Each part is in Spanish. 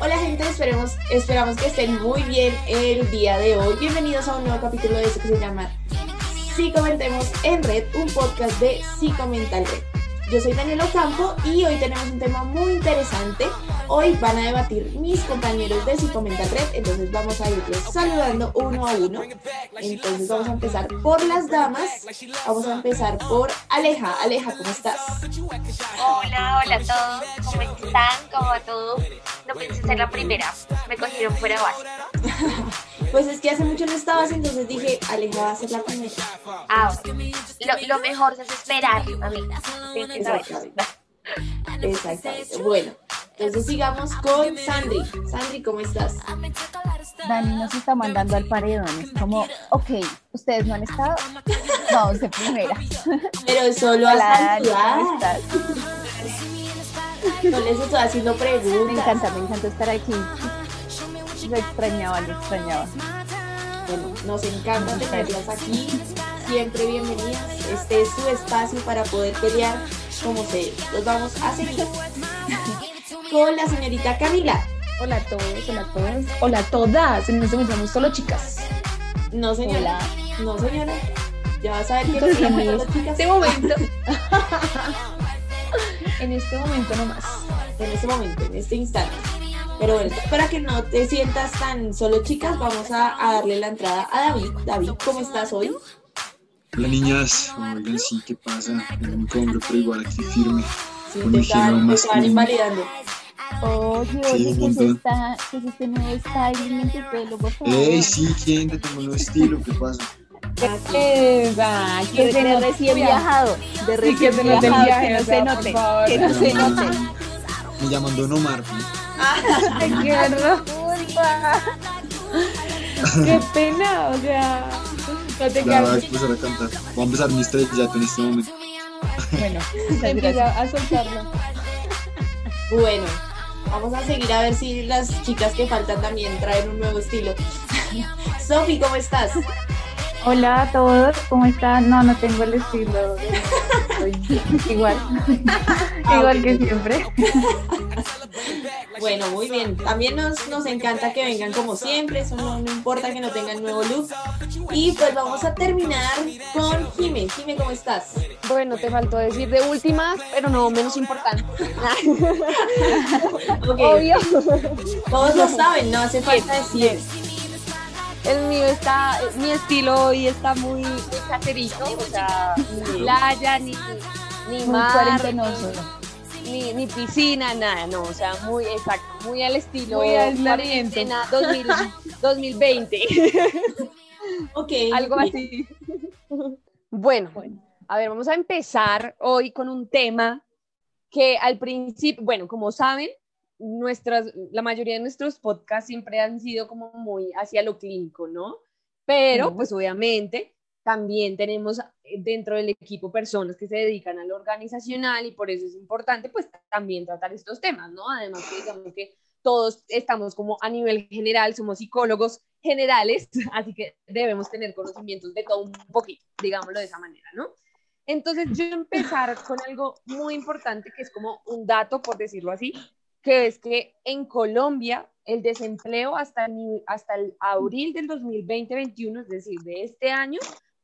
Hola gente, esperemos, esperamos que estén muy bien el día de hoy. Bienvenidos a un nuevo capítulo de esto que se llama Si Comentemos en Red, un podcast de Si Comenta Red. Yo soy Daniela Ocampo y hoy tenemos un tema muy interesante. Hoy van a debatir mis compañeros de Si Comenta Red, entonces vamos a irles saludando uno a uno. Entonces vamos a empezar por las damas. Vamos a empezar por Aleja. Aleja, ¿cómo estás? Hola, hola a todos. ¿Cómo están? ¿Cómo va todo? No pensé ser la primera. Me cogieron fuera de base. Pues es que hace mucho no estabas, entonces dije, Aleja va a ser la primera. Ah, lo, lo mejor es esperar, saber. Exactamente. Exactamente. Bueno, entonces sigamos con Sandri. Sandri, ¿cómo estás? Dani nos está mandando al paredón. Es como, ok, ustedes no han estado. Vamos de primera. Pero solo Hola, hasta Dani, ¿cómo saludar. estás? No les estoy haciendo Me preguntas. encanta, me encanta estar aquí. Lo extrañaba, lo extrañaba. Bueno, nos encanta tenerlas aquí. Siempre bienvenidas. Este es su espacio para poder pelear como se los vamos a seguir. Con la señorita Camila. Hola a todos, hola a todos. Hola a todas. En este momento somos solo chicas. No, señora. No, señora. Ya vas a ver que en llaman las chicas. este momento. en este momento nomás. en este momento, en este instante. Pero bueno, para que no te sientas tan solo chicas, vamos a, a darle la entrada a David. David, ¿cómo estás hoy? Hola niñas, oigan sí, ¿qué pasa? Tengo un hombre, pero igual aquí firme. Sí, Con te te más estaban común. invalidando. Oye, Sí, oye, un ¿qué es, montón. esta, qué es este nuevo styling en tu pelo, por favor? Ey, sí, ¿quién te tomó el estilo? ¿Qué pasa? Esa, Que de recién viajado, de Sí, que recién se nos del viajado, viaje, que no se note, que no se note. Me llaman Don Omar. Ay, qué horror. Qué pena, o sea. No te Ya voy a empezar a cantar. Voy a empezar mi estrellato en este momento. Bueno. Empieza a soltarlo. Bueno, vamos a seguir a ver si las chicas que faltan también traen un nuevo estilo. Sofi, ¿cómo estás? Hola a todos, ¿cómo están? No, no tengo el estilo. Soy igual, Ah, igual que siempre. Bueno, muy bien. También nos, nos encanta que vengan como siempre, eso no, no importa que no tengan nuevo look. Y pues vamos a terminar con Jime. Jime, ¿cómo estás? Bueno, te faltó decir de últimas, pero no menos importante. Obvio. Todos lo saben, no hace falta decir. El mío está, mi estilo hoy está muy, muy caserito, o sea, ni playa, ni, ni Muy mar, cuarentenoso. Ni, ni piscina, nada, no, o sea, muy exacto, muy al estilo Muy cuarentena 2000 2020, Ok. algo así. Bueno, a ver, vamos a empezar hoy con un tema que al principio, bueno, como saben, nuestras, la mayoría de nuestros podcasts siempre han sido como muy hacia lo clínico, ¿no? Pero, pues obviamente, también tenemos eh, dentro del equipo personas que se dedican a lo organizacional y por eso es importante, pues también tratar estos temas, ¿no? Además que digamos que todos estamos como a nivel general, somos psicólogos generales, así que debemos tener conocimientos de todo un poquito, digámoslo de esa manera, ¿no? Entonces yo empezar con algo muy importante que es como un dato, por decirlo así, que es que en Colombia el desempleo hasta, el, hasta el abril del 2020-21, es decir, de este año,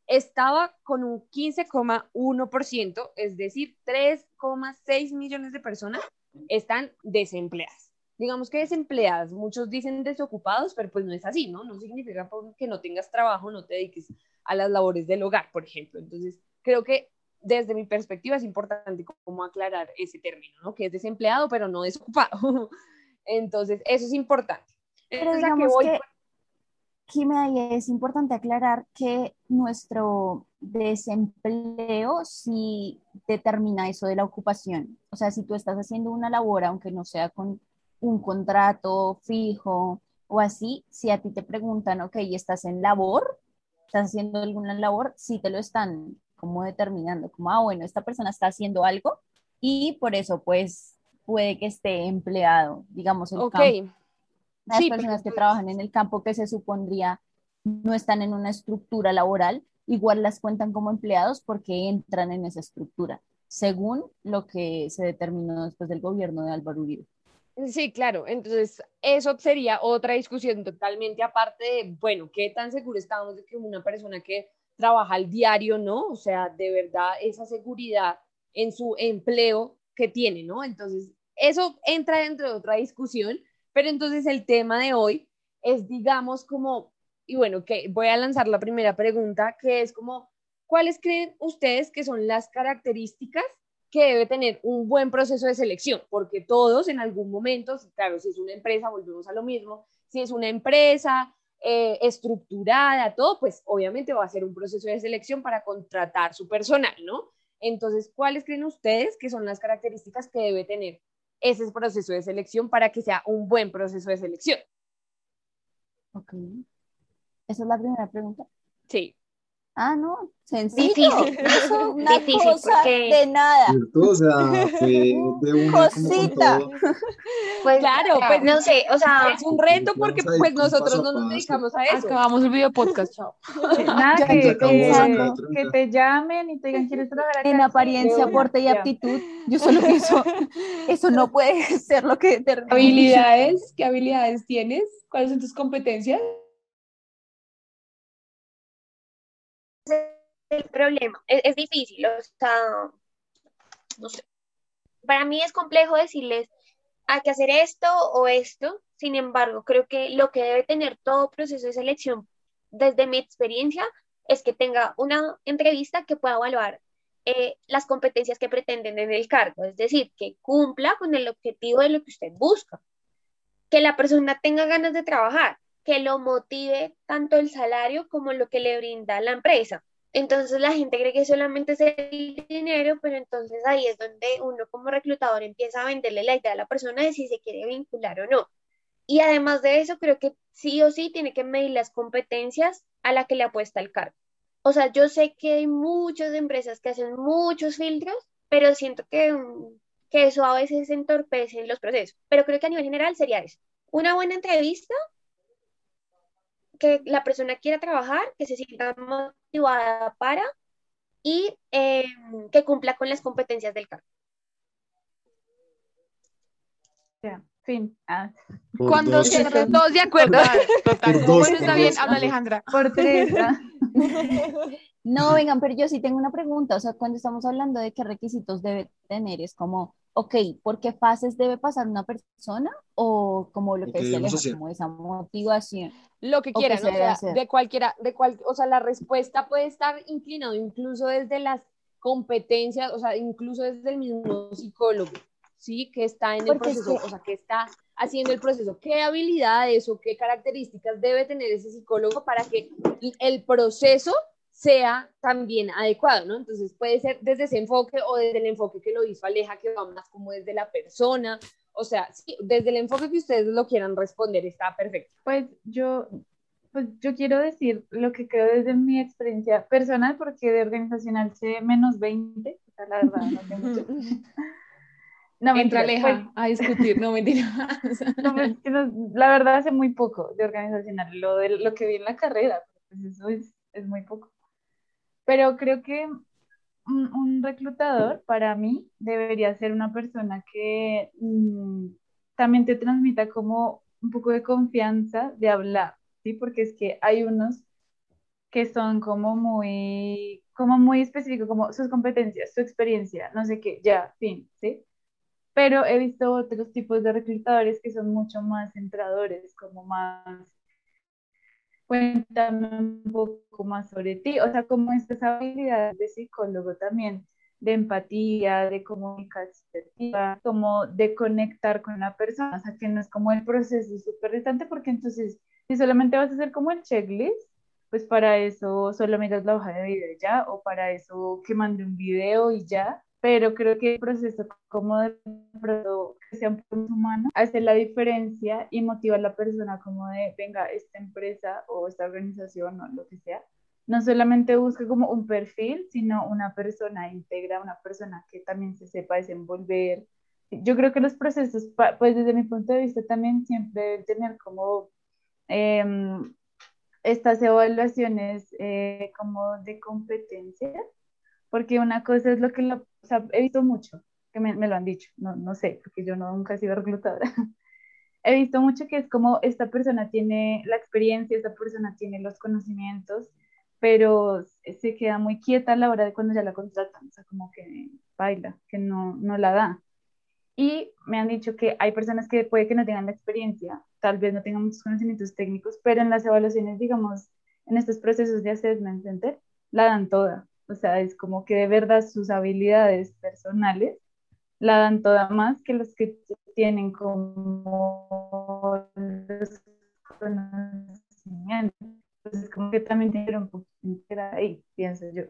estaba con un 15,1%, es decir, 3,6 millones de personas están desempleadas. Digamos que desempleadas, muchos dicen desocupados, pero pues no es así, ¿no? No significa que no tengas trabajo, no te dediques a las labores del hogar, por ejemplo. Entonces, creo que desde mi perspectiva es importante como aclarar ese término, ¿no? Que es desempleado, pero no desocupado. Entonces, eso es importante. Pero Entonces, ¿a qué digamos voy? que, Jimé, ahí es importante aclarar que nuestro desempleo sí determina eso de la ocupación. O sea, si tú estás haciendo una labor, aunque no sea con un contrato fijo o así, si a ti te preguntan, ok, ¿estás en labor? ¿Estás haciendo alguna labor? Sí te lo están como determinando, como, ah, bueno, esta persona está haciendo algo y por eso pues puede que esté empleado, digamos, el Ok. campo. Las Sí, personas que trabajan en el campo que se supondría no están en una estructura laboral, igual las cuentan como empleados porque entran en esa estructura, según lo que se determinó después del gobierno de Álvaro Uribe. Sí, claro. Entonces, eso sería otra discusión totalmente aparte de, bueno, qué tan seguro estamos de que una persona que trabaja al diario, ¿no? O sea, de verdad, esa seguridad en su empleo que tiene, ¿no? Entonces, eso entra dentro de otra discusión, pero entonces el tema de hoy es, digamos, como, y bueno, que voy a lanzar la primera pregunta, que es como, ¿cuáles creen ustedes que son las características que debe tener un buen proceso de selección, porque todos en algún momento, claro, si es una empresa, volvemos a lo mismo, si es una empresa eh, estructurada, todo, pues obviamente va a ser un proceso de selección para contratar su personal, ¿no? Entonces, ¿cuáles creen ustedes que son las características que debe tener ese proceso de selección para que sea un buen proceso de selección? Ok. Esa es la primera pregunta. Sí. Ah, no, sencillo. Difícil. Eso, una Difícil, cosa porque- de nada. Sea, fue de una Cosita. Pues, Claro, pues no sé, o sea, Es un reto porque pues nosotros no nos dedicamos a eso. Acabamos el video podcast, chao. Nada, Ya que, te llamen y te digan, ¿quieres trabajar acá? En apariencia, aporte y aptitud, yo solo pienso, eso no puede ser lo que determina. ¿Habilidades? ¿Qué habilidades tienes? ¿Cuáles son tus competencias? El problema. Es, es difícil, o sea, no sé. Para mí es complejo decirles, hay que hacer esto o esto. Sin embargo, creo que lo que debe tener todo proceso de selección, desde mi experiencia, es que tenga una entrevista que pueda evaluar eh, las competencias que pretenden en el cargo. Es decir, que cumpla con el objetivo de lo que usted busca. Que la persona tenga ganas de trabajar, que lo motive tanto el salario como lo que le brinda la empresa. Entonces la gente cree que solamente es el dinero, pero entonces ahí es donde uno como reclutador empieza a venderle la idea a la persona de si se quiere vincular o no. Y además de eso, creo que sí o sí tiene que medir las competencias a la que le apuesta el cargo. O sea, yo sé que hay muchas empresas que hacen muchos filtros, pero siento que, mm, que eso a veces entorpece los procesos. Pero creo que a nivel general sería eso. Una buena entrevista que la persona quiera trabajar, que se sienta motivada para y eh, que cumpla con las competencias del cargo. Ya, fin. Ah, Cuando dos. se todos de acuerdo. Total. Por dos, está por bien, dos, habla Alejandra. por tres. ah. No, vengan, pero yo sí tengo una pregunta. O sea, cuando estamos hablando de qué requisitos debe tener, es como, ok, ¿por qué fases debe pasar una persona? O como lo que decía Aleja, como esa motivación. lo que o que o sea, hacer. de cualquiera, de cual, o sea, la respuesta puede estar inclinado incluso desde las competencias, o sea, incluso desde el mismo psicólogo, ¿sí? Que está en el Porque es proceso, que- o sea, que está haciendo el proceso, qué habilidades o qué características debe tener ese psicólogo para que el proceso sea también adecuado, ¿no? Entonces puede ser desde ese enfoque o desde el enfoque que lo hizo Aleja, que va más como desde la persona, o sea, sí, desde el enfoque que ustedes lo quieran responder, está perfecto. Pues yo, pues yo quiero decir lo que creo desde mi experiencia personal, porque de organizacional sé menos 20, o sea, la verdad, no sé mucho. No, Entra mentira, Aleja a discutir, no mentira. pues, no, pues, no- la verdad sé muy poco de organizacional, lo, de, lo que vi en la carrera, pues eso es, es muy poco. Pero creo que un, reclutador para mí debería ser una persona que mm, también te transmita como un poco de confianza de hablar, ¿sí? Porque es que hay unos que son como muy, como muy específicos, como sus competencias, su experiencia, no sé qué, ya, fin, ¿sí? Pero he visto otros tipos de reclutadores que son mucho más centradores, como más, cuéntame un poco más sobre ti, o sea, como estas habilidades de psicólogo también, de empatía, de comunicación, como de conectar con la persona, o sea, que no es como el proceso súper distante, porque entonces, si solamente vas a hacer como el checklist, pues para eso solo miras la hoja de video y ya, o para eso que mande un video y ya, pero creo que el proceso como de pronto que sea un humano hace la diferencia y motiva a la persona como de, venga, esta empresa o esta organización o lo que sea, no solamente busca como un perfil, sino una persona íntegra, una persona que también se sepa desenvolver. Yo creo que los procesos, pues desde mi punto de vista también siempre deben tener como em, estas evaluaciones eh, como de competencia, porque una cosa es lo que lo, o sea, he visto mucho, que me, me lo han dicho, no, no sé, porque yo no, nunca he sido reclutadora. he visto mucho que es como esta persona tiene la experiencia, esta persona tiene los conocimientos, pero se queda muy quieta a la hora de cuando ya la contratan, o sea, como que baila, que no, no la da. Y me han dicho que hay personas que puede que no tengan la experiencia, tal vez no tengan muchos conocimientos técnicos, pero en las evaluaciones, digamos, en estos procesos de assessment center, la dan toda. O sea, es como que de verdad sus habilidades personales la dan toda más que los que tienen como los conocimientos. Entonces, como que también tienen un poquito ahí, pienso yo.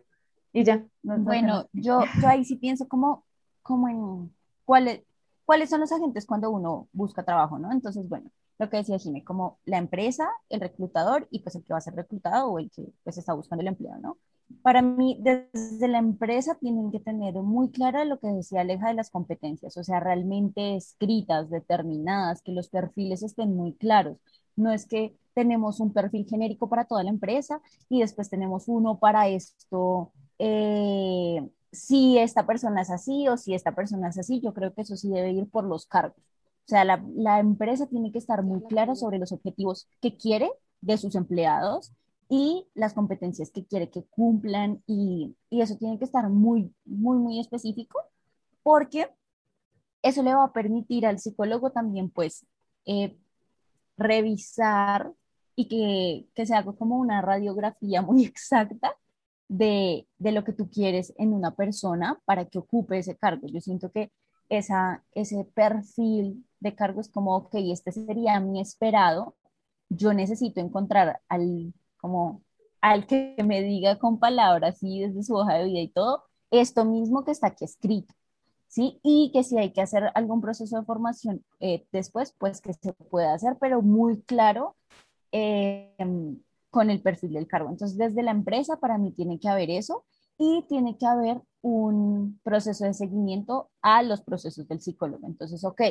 Y ya. bueno, yo, yo ahí sí pienso como, como en cuáles, cuáles son los agentes cuando uno busca trabajo, ¿no? Entonces, bueno, lo que decía Jimé, como la empresa, el reclutador y pues el que va a ser reclutado o el que pues está buscando el empleo, ¿no? Para mí, desde la empresa tienen que tener muy clara lo que decía Aleja de las competencias, o sea, realmente escritas, determinadas, que los perfiles estén muy claros. No es que tenemos un perfil genérico para toda la empresa y después tenemos uno para esto. Eh, si esta persona es así o si esta persona es así, yo creo que eso sí debe ir por los cargos. O sea, la, la empresa tiene que estar muy clara sobre los objetivos que quiere de sus empleados y las competencias que quiere que cumplan y, y, eso tiene que estar muy, muy, muy específico porque eso le va a permitir al psicólogo también pues eh, revisar y que, que se haga como una radiografía muy exacta de, de, lo que tú quieres en una persona para que ocupe ese cargo. Yo siento que esa, ese perfil de cargo es como, ok, este sería mi esperado, yo necesito encontrar al como al que me diga con palabras y desde su hoja de vida y todo, esto mismo que está aquí escrito, ¿sí? Y que si hay que hacer algún proceso de formación eh, después, pues que se pueda hacer, pero muy claro eh, con el perfil del cargo. Entonces, desde la empresa, para mí tiene que haber eso y tiene que haber un proceso de seguimiento a los procesos del psicólogo. Entonces, ok,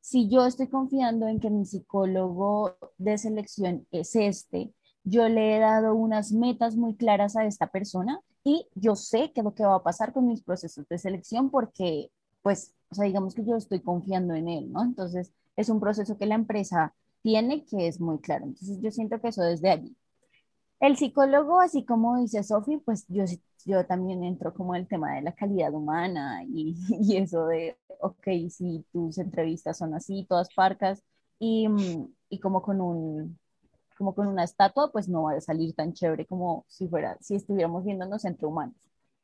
si yo estoy confiando en que mi psicólogo de selección es este, yo le he dado unas metas muy claras a esta persona y yo sé qué es lo que va a pasar con mis procesos de selección porque, pues, o sea, digamos que yo estoy confiando en él, ¿no? Entonces, es un proceso que la empresa tiene que es muy claro. Entonces, yo siento que eso desde allí. El psicólogo, así como dice Sofi, pues yo, yo también entro como el tema de la calidad humana y, y eso de, ok, si tus entrevistas son así, todas parcas, y, y como con un, como con una estatua, pues no va a salir tan chévere como si fuera, si estuviéramos viéndonos entre humanos.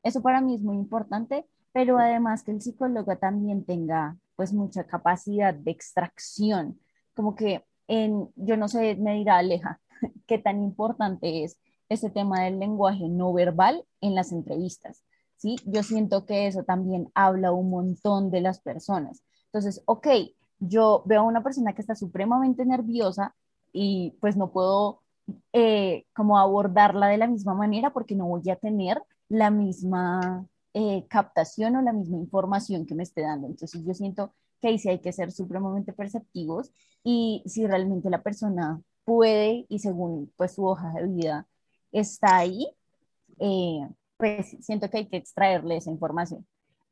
Eso para mí es muy importante, pero además que el psicólogo también tenga pues mucha capacidad de extracción, como que en, yo no sé, me dirá Aleja, qué tan importante es ese tema del lenguaje no verbal en las entrevistas, ¿sí? Yo siento que eso también habla un montón de las personas. Entonces, ok, yo veo a una persona que está supremamente nerviosa, y pues no puedo eh, como abordarla de la misma manera porque no voy a tener la misma eh, captación o la misma información que me esté dando. Entonces yo siento que ahí sí hay que ser supremamente perceptivos y si realmente la persona puede y según pues su hoja de vida está ahí, eh, pues siento que hay que extraerle esa información.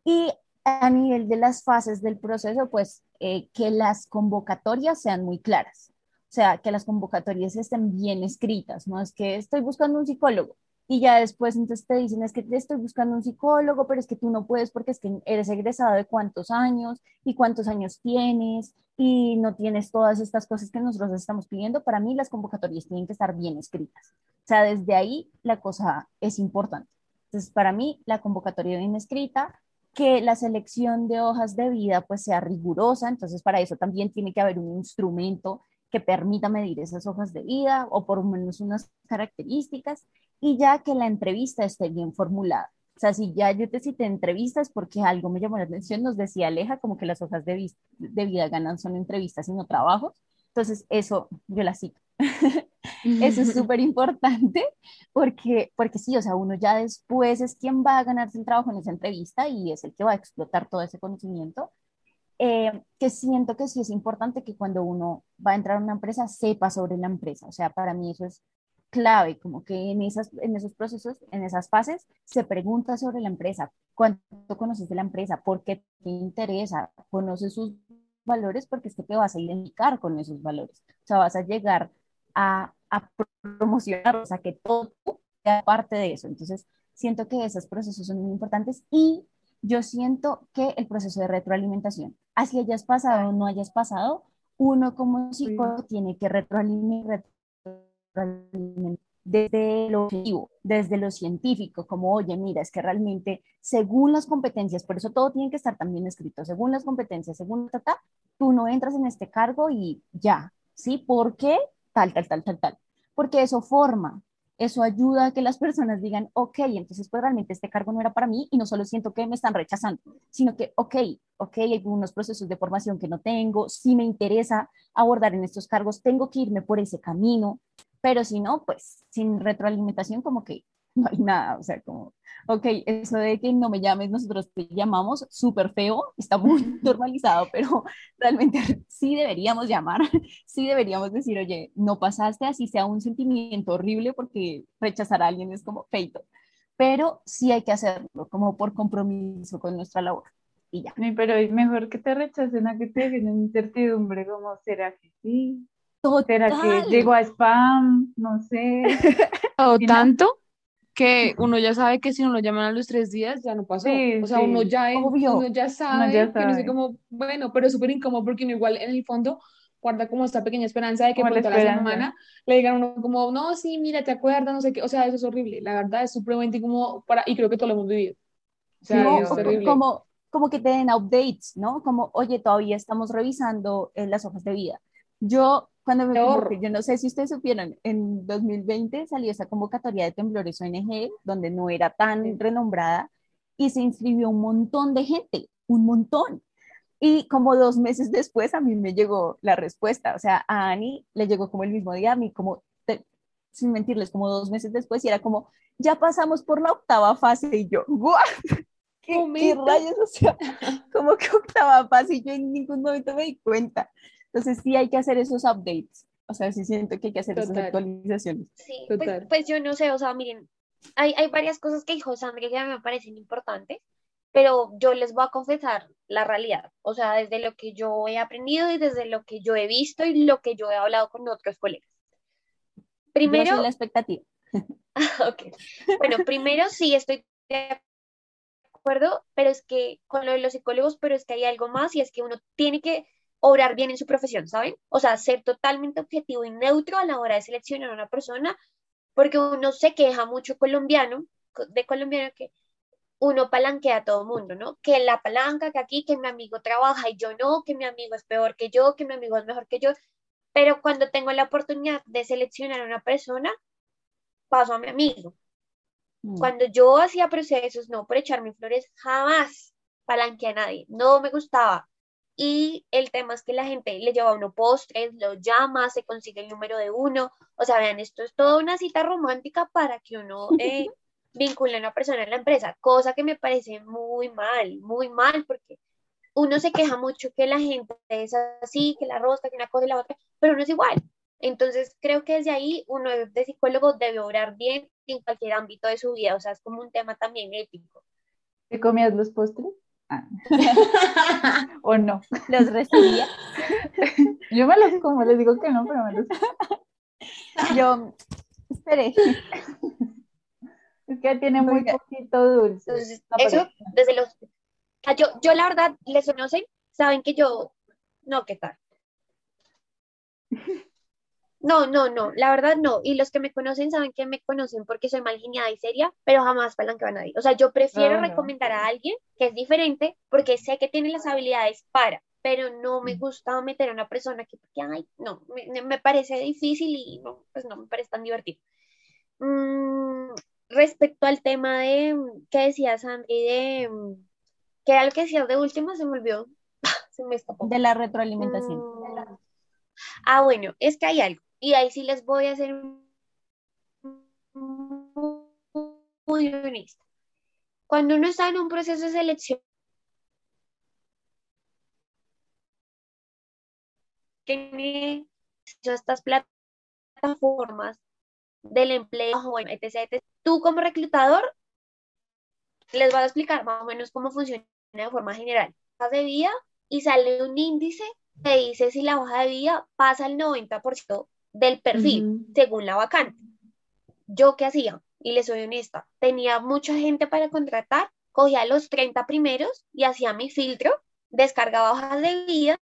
Y a nivel de las fases del proceso, pues que las convocatorias sean muy claras. O sea, que las convocatorias estén bien escritas, no es que estoy buscando un psicólogo y ya después entonces te dicen es que te estoy buscando un psicólogo, pero es que tú no puedes porque es que eres egresado de cuántos años y cuántos años tienes y no tienes todas estas cosas que nosotros estamos pidiendo. Para mí las convocatorias tienen que estar bien escritas. O sea, desde ahí la cosa es importante. Entonces, para mí la convocatoria bien escrita, que la selección de hojas de vida pues sea rigurosa, entonces para eso también tiene que haber un instrumento que permita medir esas hojas de vida o por lo menos unas características y ya que la entrevista esté bien formulada. O sea, si ya yo te cité entrevistas porque algo me llamó la atención, nos decía Aleja como que las hojas de, de vida ganan son entrevistas y no trabajos. Entonces, eso yo la cito. eso es súper importante porque, porque sí, o sea, uno ya después es quien va a ganarse el trabajo en esa entrevista y es el que va a explotar todo ese conocimiento eh, que siento que sí es importante que cuando uno va a entrar a una empresa sepa sobre la empresa. O sea, para mí eso es clave, como que en, esas, en esos procesos, en esas fases, se pregunta sobre la empresa, cuánto conoces de la empresa, por qué te interesa, conoces sus valores, porque es que te vas a identificar con esos valores, o sea, vas a llegar a, a promocionar, o sea, que todo sea parte de eso. Entonces, siento que esos procesos son muy importantes y yo siento que el proceso de retroalimentación, así hayas pasado o no hayas pasado, uno como psicólogo tiene que retroalimentar, desde lo objetivo, desde lo científico, como, oye, mira, es que realmente según las competencias, por eso todo tiene que estar también escrito, según las competencias, según ta, tú no entras en este cargo y ya, ¿sí? ¿Por qué? Tal, tal, tal, tal, tal. Porque eso forma, eso ayuda a que las personas digan, ok, entonces pues realmente este cargo no era para mí y no solo siento que me están rechazando, sino que, ok, ok, hay unos procesos de formación que no tengo, si me interesa abordar en estos cargos, tengo que irme por ese camino, pero si no, pues sin retroalimentación como que no hay nada, o sea, como, ok, eso de que no me llames, nosotros te llamamos súper feo, está muy normalizado, pero realmente sí deberíamos llamar, sí deberíamos decir, oye, no pasaste, así sea un sentimiento horrible porque rechazar a alguien es como feito, pero sí hay que hacerlo como por compromiso con nuestra labor. Y ya. pero es mejor que te rechacen a que te dejen en incertidumbre, como será que sí, ¿Será que llegó a spam? No sé. O tanto que uno ya sabe que si no lo llaman a los tres días ya no pasó. o sea, uno, ya uno ya sabe, que no sé cómo, bueno, pero es súper incómodo porque uno igual en el fondo guarda como esta pequeña esperanza de que por toda la semana le digan a uno como, no, sí, mira, te acuerdas, no sé qué, o sea, eso es horrible, la verdad es supremamente como para, y creo que todos lo hemos vivido. O sea, es terrible. Como, como que te den updates, ¿no? Como, oye, todavía estamos revisando eh, las hojas de vida. Yo cuando me yo no sé si ustedes supieron, en 2020 salió esa convocatoria de temblores ONG, donde no era tan renombrada, y se inscribió un montón de gente, un montón. Y como dos meses después a mí me llegó la respuesta, o sea, a Ani le llegó como el mismo día, a mí como, sin mentirles, como dos meses después, y era como, ya pasamos por la octava fase, y yo, ¿what? ¿Qué, ¿Qué rayos? O sea, como que octava fase, y yo en ningún momento me di cuenta. Entonces sí hay que hacer esos updates. O sea, sí siento que hay que hacer esas actualizaciones. Sí, pues, pues, yo no sé, o sea, miren, hay, hay varias cosas que dijo Sandra que me parecen importantes, pero yo les voy a confesar la realidad, o sea, desde lo que yo he aprendido y desde lo que yo he visto y lo que yo he hablado con otros colegas. Primero... la expectativa. ok. Bueno, primero sí estoy de acuerdo, pero es que con lo de los psicólogos, pero es que hay algo más y es que uno tiene que obrar bien en su profesión, ¿saben? O sea, ser totalmente objetivo y neutro a la hora de seleccionar a una persona, porque uno se queja mucho colombiano, de colombiano que uno palanquea a todo mundo, ¿no? Que la palanca, que aquí, que mi amigo trabaja y yo no, que mi amigo es peor que yo, que mi amigo es mejor que yo, pero cuando tengo la oportunidad de seleccionar a una persona, paso a mi amigo. Mm. Cuando yo hacía procesos, no por echarme flores, jamás palanqueé a nadie, no me gustaba, y el tema es que la gente le lleva a uno postres, lo llama, se consigue el número de uno. O sea, vean, esto es toda una cita romántica para que uno eh, vincule a una persona en la empresa, cosa que me parece muy mal, muy mal, porque uno se queja mucho que la gente es así, que la rosca, que una cosa y la otra, pero no es igual. Entonces, creo que desde ahí uno de psicólogo debe obrar bien en cualquier ámbito de su vida, o sea, es como un tema también ético. ¿Te comías los postres? Ah. ¿O no? ¿Los recibía? Yo me los como, les digo que no, pero me los Yo, esperé. Es que tiene muy poquito dulce. eso, desde los... Yo, yo la verdad, les conocen, saben que yo... No, ¿qué tal? No, no, no, la verdad no. Y los que me conocen saben que me conocen porque soy mal geniada y seria, pero jamás palanqueo a nadie. O sea, yo prefiero recomendar a alguien que es diferente porque sé que tiene las habilidades para, pero no me mm. gusta meter a una persona que, ay, no, me, parece difícil y no, pues no me parece tan divertido. Mm, respecto al tema de, ¿qué decía Sandri? De, ¿qué era lo que decías de último? Se me olvidó. se me escapó. De la retroalimentación. Mm. Ah, bueno, es que hay algo. Y ahí sí les voy a hacer muy honesta. Cuando uno está en un proceso de selección, tiene estas plataformas del empleo, etc, etc. Tú como reclutador les vas a explicar más o menos cómo funciona de forma general. Hoja de vida y sale un índice que dice si la hoja de vida pasa el 90% del perfil según la vacante. ¿Yo qué hacía? Y les soy honesta, tenía mucha gente para contratar, cogía los 30 primeros y hacía mi filtro, descargaba hojas de vida.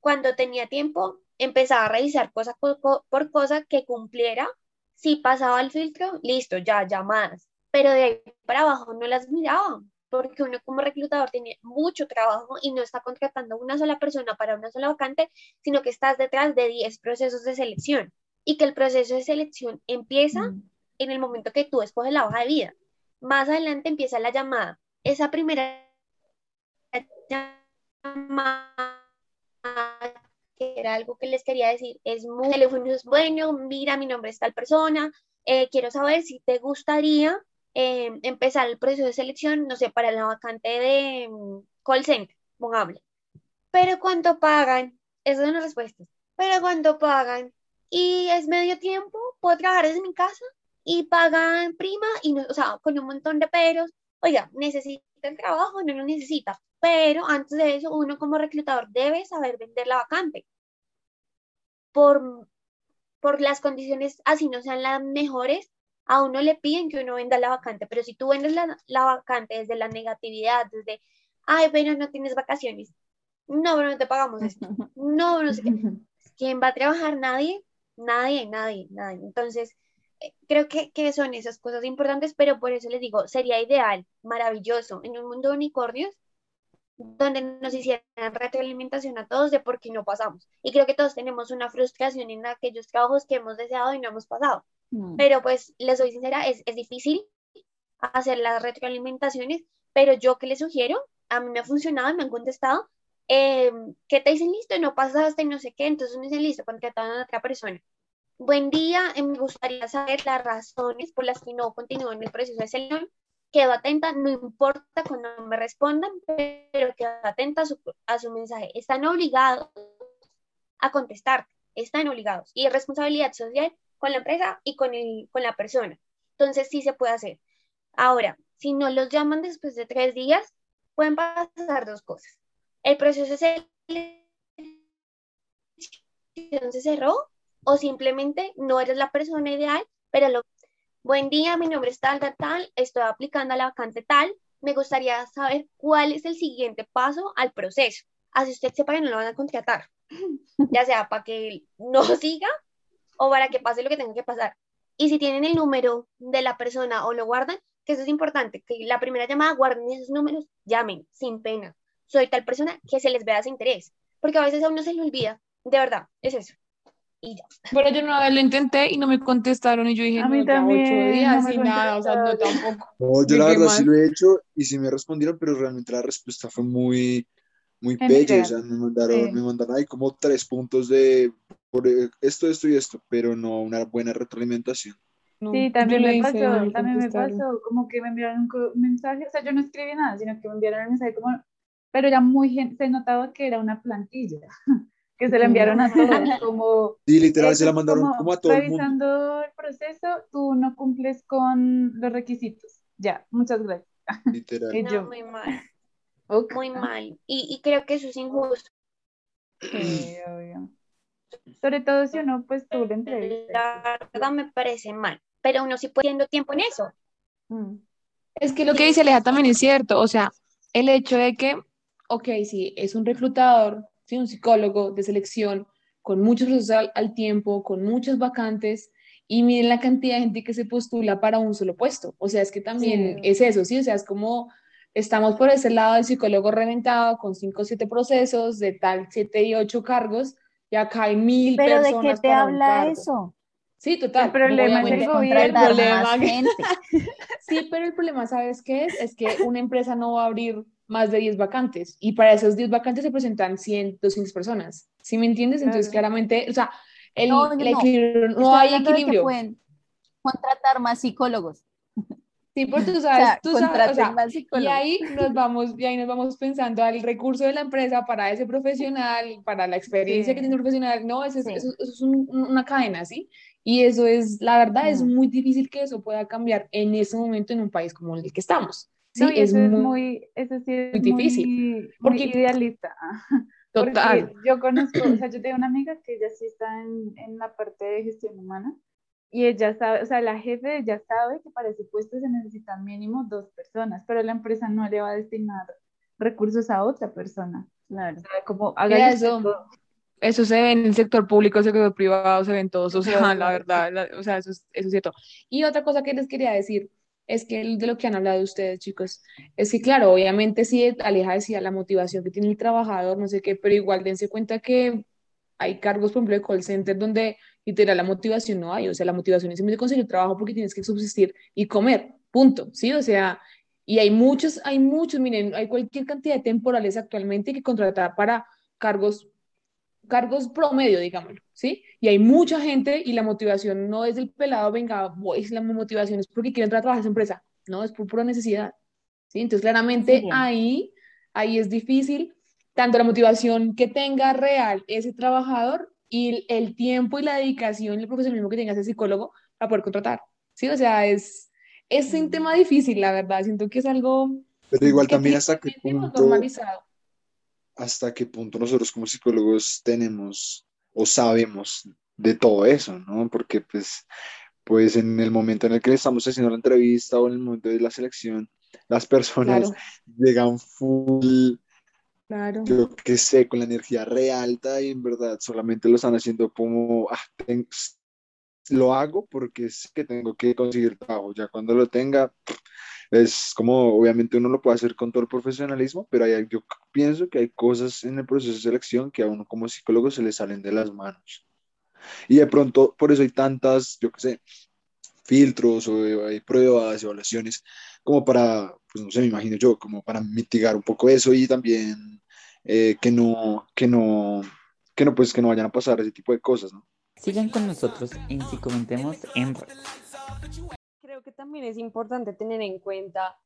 Cuando tenía tiempo, empezaba a revisar cosa por, por cosa que cumpliera. Si pasaba el filtro, listo, ya, llamadas. Pero de ahí para abajo no las miraba, porque uno como reclutador tiene mucho trabajo y no está contratando una sola persona para una sola vacante, sino que estás detrás de 10 procesos de selección y que el proceso de selección empieza mm. en el momento que tú escoges la hoja de vida. Más adelante empieza la llamada. Esa primera llamada que era algo que les quería decir, es muy teléfono es bueno, mira, mi nombre es tal persona, eh, quiero saber si te gustaría eh, empezar el proceso de selección, no sé, para la vacante de mm, call center, pongable. Pero ¿cuánto pagan? Esas son las respuestas. Pero ¿cuánto pagan? Y es medio tiempo, puedo trabajar desde mi casa y pagan prima, y no, o sea, con un montón de peros. Oiga, necesita el trabajo, no lo necesita. Pero antes de eso, uno como reclutador debe saber vender la vacante. Por, por las condiciones, así no sean las mejores, a uno le piden que uno venda la vacante, pero si tú vendes la, la vacante desde la negatividad, desde, ay, bueno, no tienes vacaciones, no, pero no te pagamos esto, no, no sé qué, ¿quién va a trabajar? Nadie, nadie, nadie, nadie. Entonces, eh, creo que, que son esas cosas importantes, pero por eso les digo, sería ideal, maravilloso, en un mundo de unicornios, donde nos hicieran retroalimentación a todos de por qué no pasamos. Y creo que todos tenemos una frustración en aquellos trabajos que hemos deseado y no hemos pasado. Mm. Pero pues, les soy sincera, es, es difícil hacer las retroalimentaciones, pero yo que les sugiero, a mí me ha funcionado me han contestado, eh, ¿qué te dicen listo? No pasaste, no sé qué, entonces me dicen listo, contrataron a otra persona. Buen día, eh, me gustaría saber las razones por las que no continúo en el proceso de selección. Quedo atenta, no importa cuando me respondan, pero quedo atenta a su, a su mensaje. Están obligados a contestar, están obligados. Y es responsabilidad social con la empresa y con, con la persona. Entonces sí se puede hacer. Ahora, si no los llaman después de tres días, pueden pasar dos cosas. El proceso se cerró o simplemente no eres la persona ideal, pero lo... Buen día, mi nombre es tal, tal, tal, estoy aplicando a la vacante tal, me gustaría saber cuál es el siguiente paso al proceso. Así usted sepa que no lo van a contratar, ya sea para que no siga o para que pase lo que tenga que pasar. Y si tienen el número de la persona o lo guardan, que eso es importante, que la primera llamada guarden esos números, llamen sin pena. Soy tal persona que se les vea ese interés, porque a veces a uno se le olvida, de verdad, es eso. Y ya. Bueno, yo una vez lo intenté y no me contestaron y yo dije, a mí no, también, ocho días no me y nada, o sea, no tampoco. No, yo la verdad sí lo he hecho y sí me respondieron, pero realmente la respuesta fue muy, muy bella. O sea, me mandaron, sí. me mandaron ahí como tres puntos de por eh, esto, esto y esto, pero no una buena retroalimentación. No, Sí, también me pasó, también me pasó, como que me enviaron un mensaje, o sea, yo no escribí nada, sino que me enviaron el mensaje como, pero era muy, se notaba que era una plantilla, que se la enviaron a todos, como, Sí, literal, eso se la mandaron como como a todo el mundo. revisando el proceso, tú no cumples con los requisitos, ya, muchas gracias. Literal. No, yo, muy mal, ok, muy mal. Y, y creo que eso es injusto. sí, obvio. Sobre todo si uno, pues, tú le entrevistas. La verdad me parece mal, pero uno sí puede tiempo en eso. Mm. Es que lo que dice Aleja también es cierto, o sea, el hecho de que, ok, sí, es un reclutador, sí, un psicólogo de selección, con muchos procesos al, al tiempo, con muchas vacantes, y miren la cantidad de gente que se postula para un solo puesto. O sea, es que también Sí. es eso, sí, o sea, es como estamos por ese lado del psicólogo reventado con cinco o siete procesos de tal siete y ocho cargos, y acá hay mil Pero ¿de qué personas te habla eso? Sí, total. El problema es el gobierno. El problema- gente. Sí, pero el problema, ¿sabes qué es? Es que una empresa no va a abrir más de 10 vacantes y para esas 10 vacantes se presentan 100, 200 personas. ¿Sí me entiendes? Entonces, Claro. claramente, o sea, el, No, no, el no. equilibrio, no Estoy hay equilibrio. pueden contratar más psicólogos. Sí, porque tú O sabes, sea, tú sabes, o sea, y ahí nos vamos, y ahí nos vamos pensando al recurso de la empresa para ese profesional, para la experiencia Sí. que tiene el profesional, no, eso es, Sí. eso, eso es un- un- una cadena, ¿sí? Y eso es, la verdad, es Ujú. muy difícil que eso pueda cambiar en ese momento en un país como el que estamos, ¿sí? No, y es eso es muy, muy, eso sí es muy difícil, muy, muy porque- idealista. Porque total, yo conozco, o sea, yo tengo una amiga que ella sí está en, en la parte de gestión humana y ella sabe, o sea, la jefe ella sabe que para ese puesto se necesitan mínimo dos personas, pero la empresa no le va a destinar recursos a otra persona. Claro. O sea, como hágale eso, todo. eso se ve en el sector público, el sector privado, se ve en todos, o sea, la verdad, la- o sea, eso es, eso es cierto. Y otra cosa que les quería decir es que de lo que han hablado ustedes, chicos, es que claro, obviamente sí, Aleja decía la motivación que tiene el trabajador, no sé qué, pero igual dense cuenta que hay cargos, por ejemplo, de call center donde literal la motivación no hay, o sea, la motivación es simplemente conseguir trabajo porque tienes que subsistir y comer, punto, ¿sí? O sea, y hay muchos, hay muchos, miren, hay cualquier cantidad de temporales actualmente que contratar para cargos cargos promedio, digámoslo, ¿sí? Y hay mucha gente y la motivación no es del pelado, venga, voy, la motivación es porque quiero entrar a trabajar en esa empresa, no, es por pura necesidad, ¿sí? Entonces, claramente Sí. ahí, ahí es difícil, tanto la motivación que tenga real ese trabajador y el, tiempo y la dedicación y el profesionalismo que tenga ese psicólogo para poder contratar, ¿sí? O sea, es, es un tema difícil, la verdad, siento que es algo Pero igual también hasta qué punto, normalizado. hasta qué punto nosotros como psicólogos tenemos o sabemos de todo eso, ¿no? Porque pues, pues en el momento en el que le estamos haciendo la entrevista o en el momento de la selección, las personas Claro, llegan full, claro. yo qué sé, con la energía re alta y en verdad solamente lo están haciendo como, ah, ten- lo hago porque sé que tengo que conseguir trabajo, ya cuando lo tenga, es como, obviamente uno lo puede hacer con todo el profesionalismo, pero hay, yo pienso que hay cosas en el proceso de selección que a uno como psicólogo se le salen de las manos. Y de pronto, por eso hay tantas, yo qué sé, filtros o hay pruebas, evaluaciones, como para, pues no sé, me imagino yo, como para mitigar un poco eso y también eh, que no, que no, que no, pues que no vayan a pasar ese tipo de cosas, ¿no? Sigan con nosotros en Si Comentemos en creo que también es importante tener en cuenta,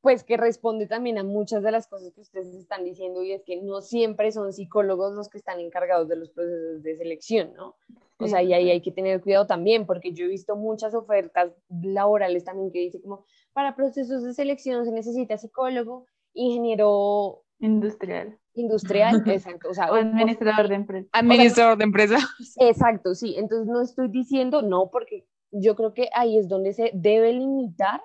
pues que responde también a muchas de las cosas que ustedes están diciendo y es que no siempre son psicólogos los que están encargados de los procesos de selección, ¿no? O sea, y ahí hay que tener cuidado también, porque yo he visto muchas ofertas laborales también que dice como, para procesos de selección se necesita psicólogo, ingeniero Industrial industrial, exacto, o sea, o administrador de empresa. Administrador de empresa. Exacto, sí. Entonces no estoy diciendo no, porque yo creo que ahí es donde se debe limitar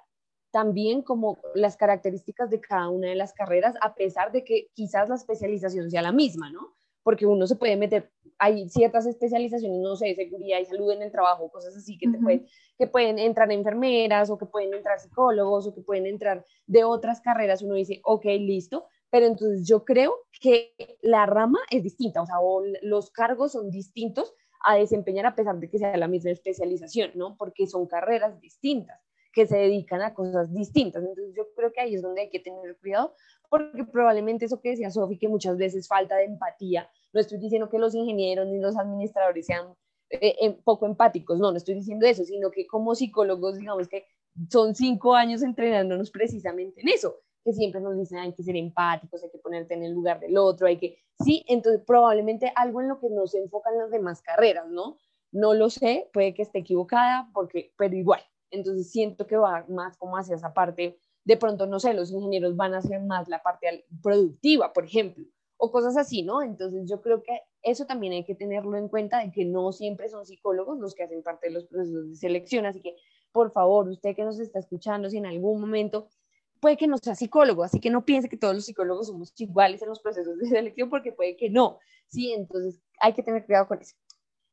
también como las características de cada una de las carreras, a pesar de que quizás la especialización sea la misma, ¿no? Porque uno se puede meter, hay ciertas especializaciones, no sé, seguridad y salud en el trabajo, cosas así que, te pueden, que pueden entrar enfermeras o que pueden entrar psicólogos o que pueden entrar de otras carreras. Uno dice, ok, listo, pero entonces yo creo que la rama es distinta, o sea, o los cargos son distintos a desempeñar a pesar de que sea la misma especialización, ¿no? Porque son carreras distintas que se dedican a cosas distintas. Entonces yo creo que ahí es donde hay que tener cuidado, porque probablemente eso que decía Sofi, que muchas veces falta de empatía, no estoy diciendo que los ingenieros ni los administradores sean eh, eh, poco empáticos, no, no estoy diciendo eso, sino que como psicólogos, digamos que son cinco años entrenándonos precisamente en eso, que siempre nos dicen hay que ser empáticos, hay que ponerte en el lugar del otro, hay que, sí, entonces probablemente algo en lo que no se enfocan las demás carreras, ¿no? No lo sé, puede que esté equivocada, porque, pero igual, entonces siento que va más como hacia esa parte, de pronto, no sé, los ingenieros van a hacer más la parte productiva, por ejemplo, o cosas así, ¿no? Entonces yo creo que eso también hay que tenerlo en cuenta, de que no siempre son psicólogos los que hacen parte de los procesos de selección, así que, por favor, usted que nos está escuchando, si en algún momento puede que no sea psicólogo, así que no piense que todos los psicólogos somos iguales en los procesos de selección, porque puede que no, ¿sí? Entonces hay que tener cuidado con eso.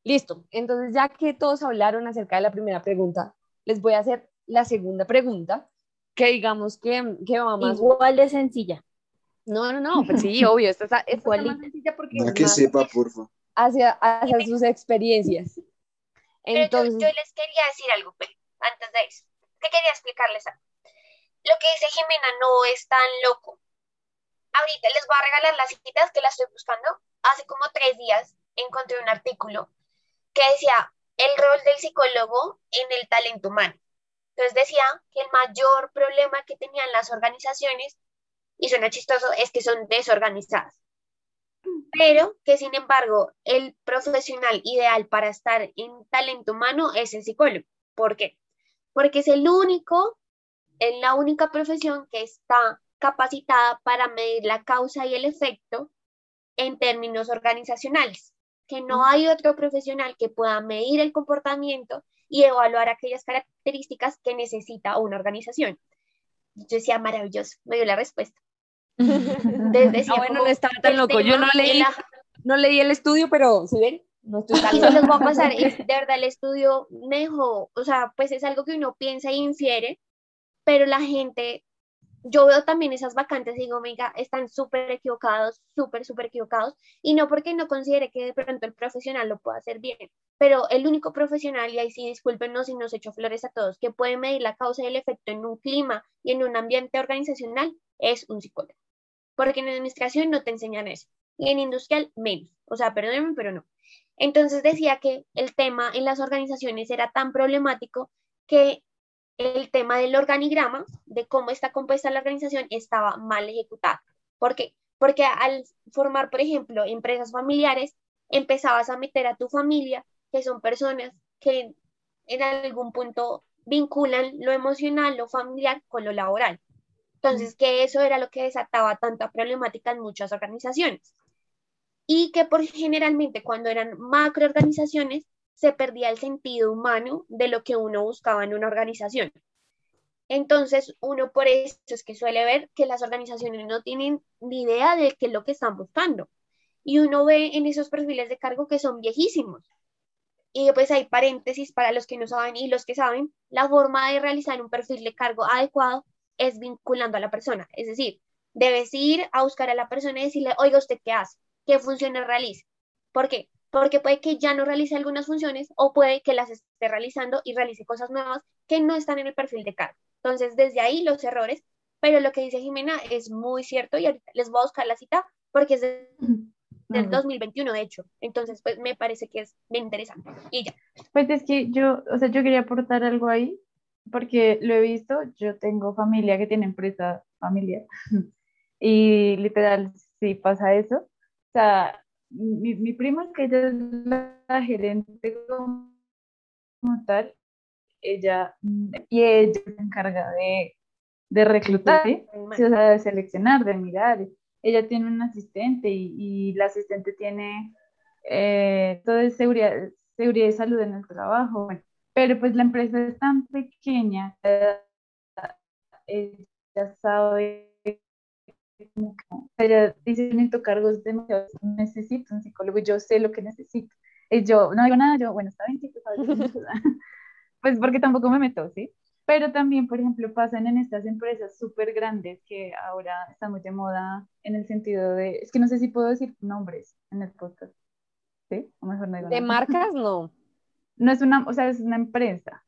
Listo, entonces ya que todos hablaron acerca de la primera pregunta, les voy a hacer la segunda pregunta, que digamos que, que va más... Igual de sencilla. No, no, no, pues sí, obvio, esta, esta está más sencilla porque es que más sepa, porfa. hacia, hacia sus experiencias. Pero Entonces, yo, yo les quería decir algo, pues, antes de eso. Que quería explicarles algo. Lo que dice Jimena no es tan loco. Ahorita les voy a regalar las citas que las estoy buscando. Hace como tres días encontré un artículo que decía el rol del psicólogo en el talento humano. Entonces decía que el mayor problema que tenían las organizaciones, y suena chistoso, es que son desorganizadas. Pero que sin embargo el profesional ideal para estar en talento humano es el psicólogo. ¿Por qué? Porque es el único, es la única profesión que está capacitada para medir la causa y el efecto en términos organizacionales, que no hay otro profesional que pueda medir el comportamiento y evaluar aquellas características que necesita una organización. Yo decía, maravilloso, me dio la respuesta. Entonces, ah, bueno, no estaba tan loco. Yo no leí, no leí el estudio, pero si ven, no estoy tan Y se los va a pasar, es, de verdad, el estudio me dejó, o sea, pues es algo que uno piensa y infiere, pero la gente yo veo también esas vacantes y digo, mira, están súper equivocados, súper, súper equivocados, y no porque no considere que de pronto el profesional lo pueda hacer bien, pero el único profesional, y ahí sí discúlpenos si nos echo flores a todos, que puede medir la causa y el efecto en un clima y en un ambiente organizacional, es un psicólogo. Porque en administración no te enseñan eso, y en industrial menos, o sea, perdónenme, pero no. Entonces decía que el tema en las organizaciones era tan problemático que el tema del organigrama, de cómo está compuesta la organización, estaba mal ejecutado. ¿Por qué? Porque al formar, por ejemplo, empresas familiares, empezabas a meter a tu familia, que son personas que en algún punto vinculan lo emocional, lo familiar con lo laboral. Entonces, que eso era lo que desataba tanta problemática en muchas organizaciones. Y que por generalmente cuando eran macroorganizaciones, se perdía el sentido humano de lo que uno buscaba en una organización. Entonces, uno por eso es que suele ver que las organizaciones no tienen ni idea de qué es lo que están buscando. Y uno ve en esos perfiles de cargo que son viejísimos. Y pues hay paréntesis para los que no saben y los que saben, la forma de realizar un perfil de cargo adecuado es vinculando a la persona. Es decir, debes ir a buscar a la persona y decirle, oiga, ¿usted qué hace? ¿Qué funciones realiza? ¿Por qué? Porque puede que ya no realice algunas funciones o puede que las esté realizando y realice cosas nuevas que no están en el perfil de cargo. Entonces, desde ahí los errores, pero lo que dice Jimena es muy cierto y ahorita les voy a buscar la cita porque es del 2021, de hecho. Entonces, pues me parece que es bien interesante. Y ya. Pues es que yo, o sea, yo quería aportar algo ahí porque lo he visto, yo tengo familia que tiene empresa familiar y literal, sí pasa eso. O sea, mi, mi prima, que ella es la gerente como tal, ella, y ella se encarga de, de reclutar, o sea, de seleccionar, de mirar. Ella tiene un asistente y, y la asistente tiene eh, todo de seguridad, seguridad y salud en el trabajo. pero pues la empresa es tan pequeña, ella sabe ella dice, necesito cargos demasiado, necesito un psicólogo, yo sé lo que necesito. Y yo no digo nada, yo, bueno, está bien, chicos, pues porque tampoco me meto, ¿sí? Pero también, por ejemplo, pasan en estas empresas súper grandes que ahora están muy de moda en el sentido de, es que no sé si puedo decir nombres en el podcast, ¿sí? O mejor no digo ¿De marcas? No. No es una, o sea, es una empresa,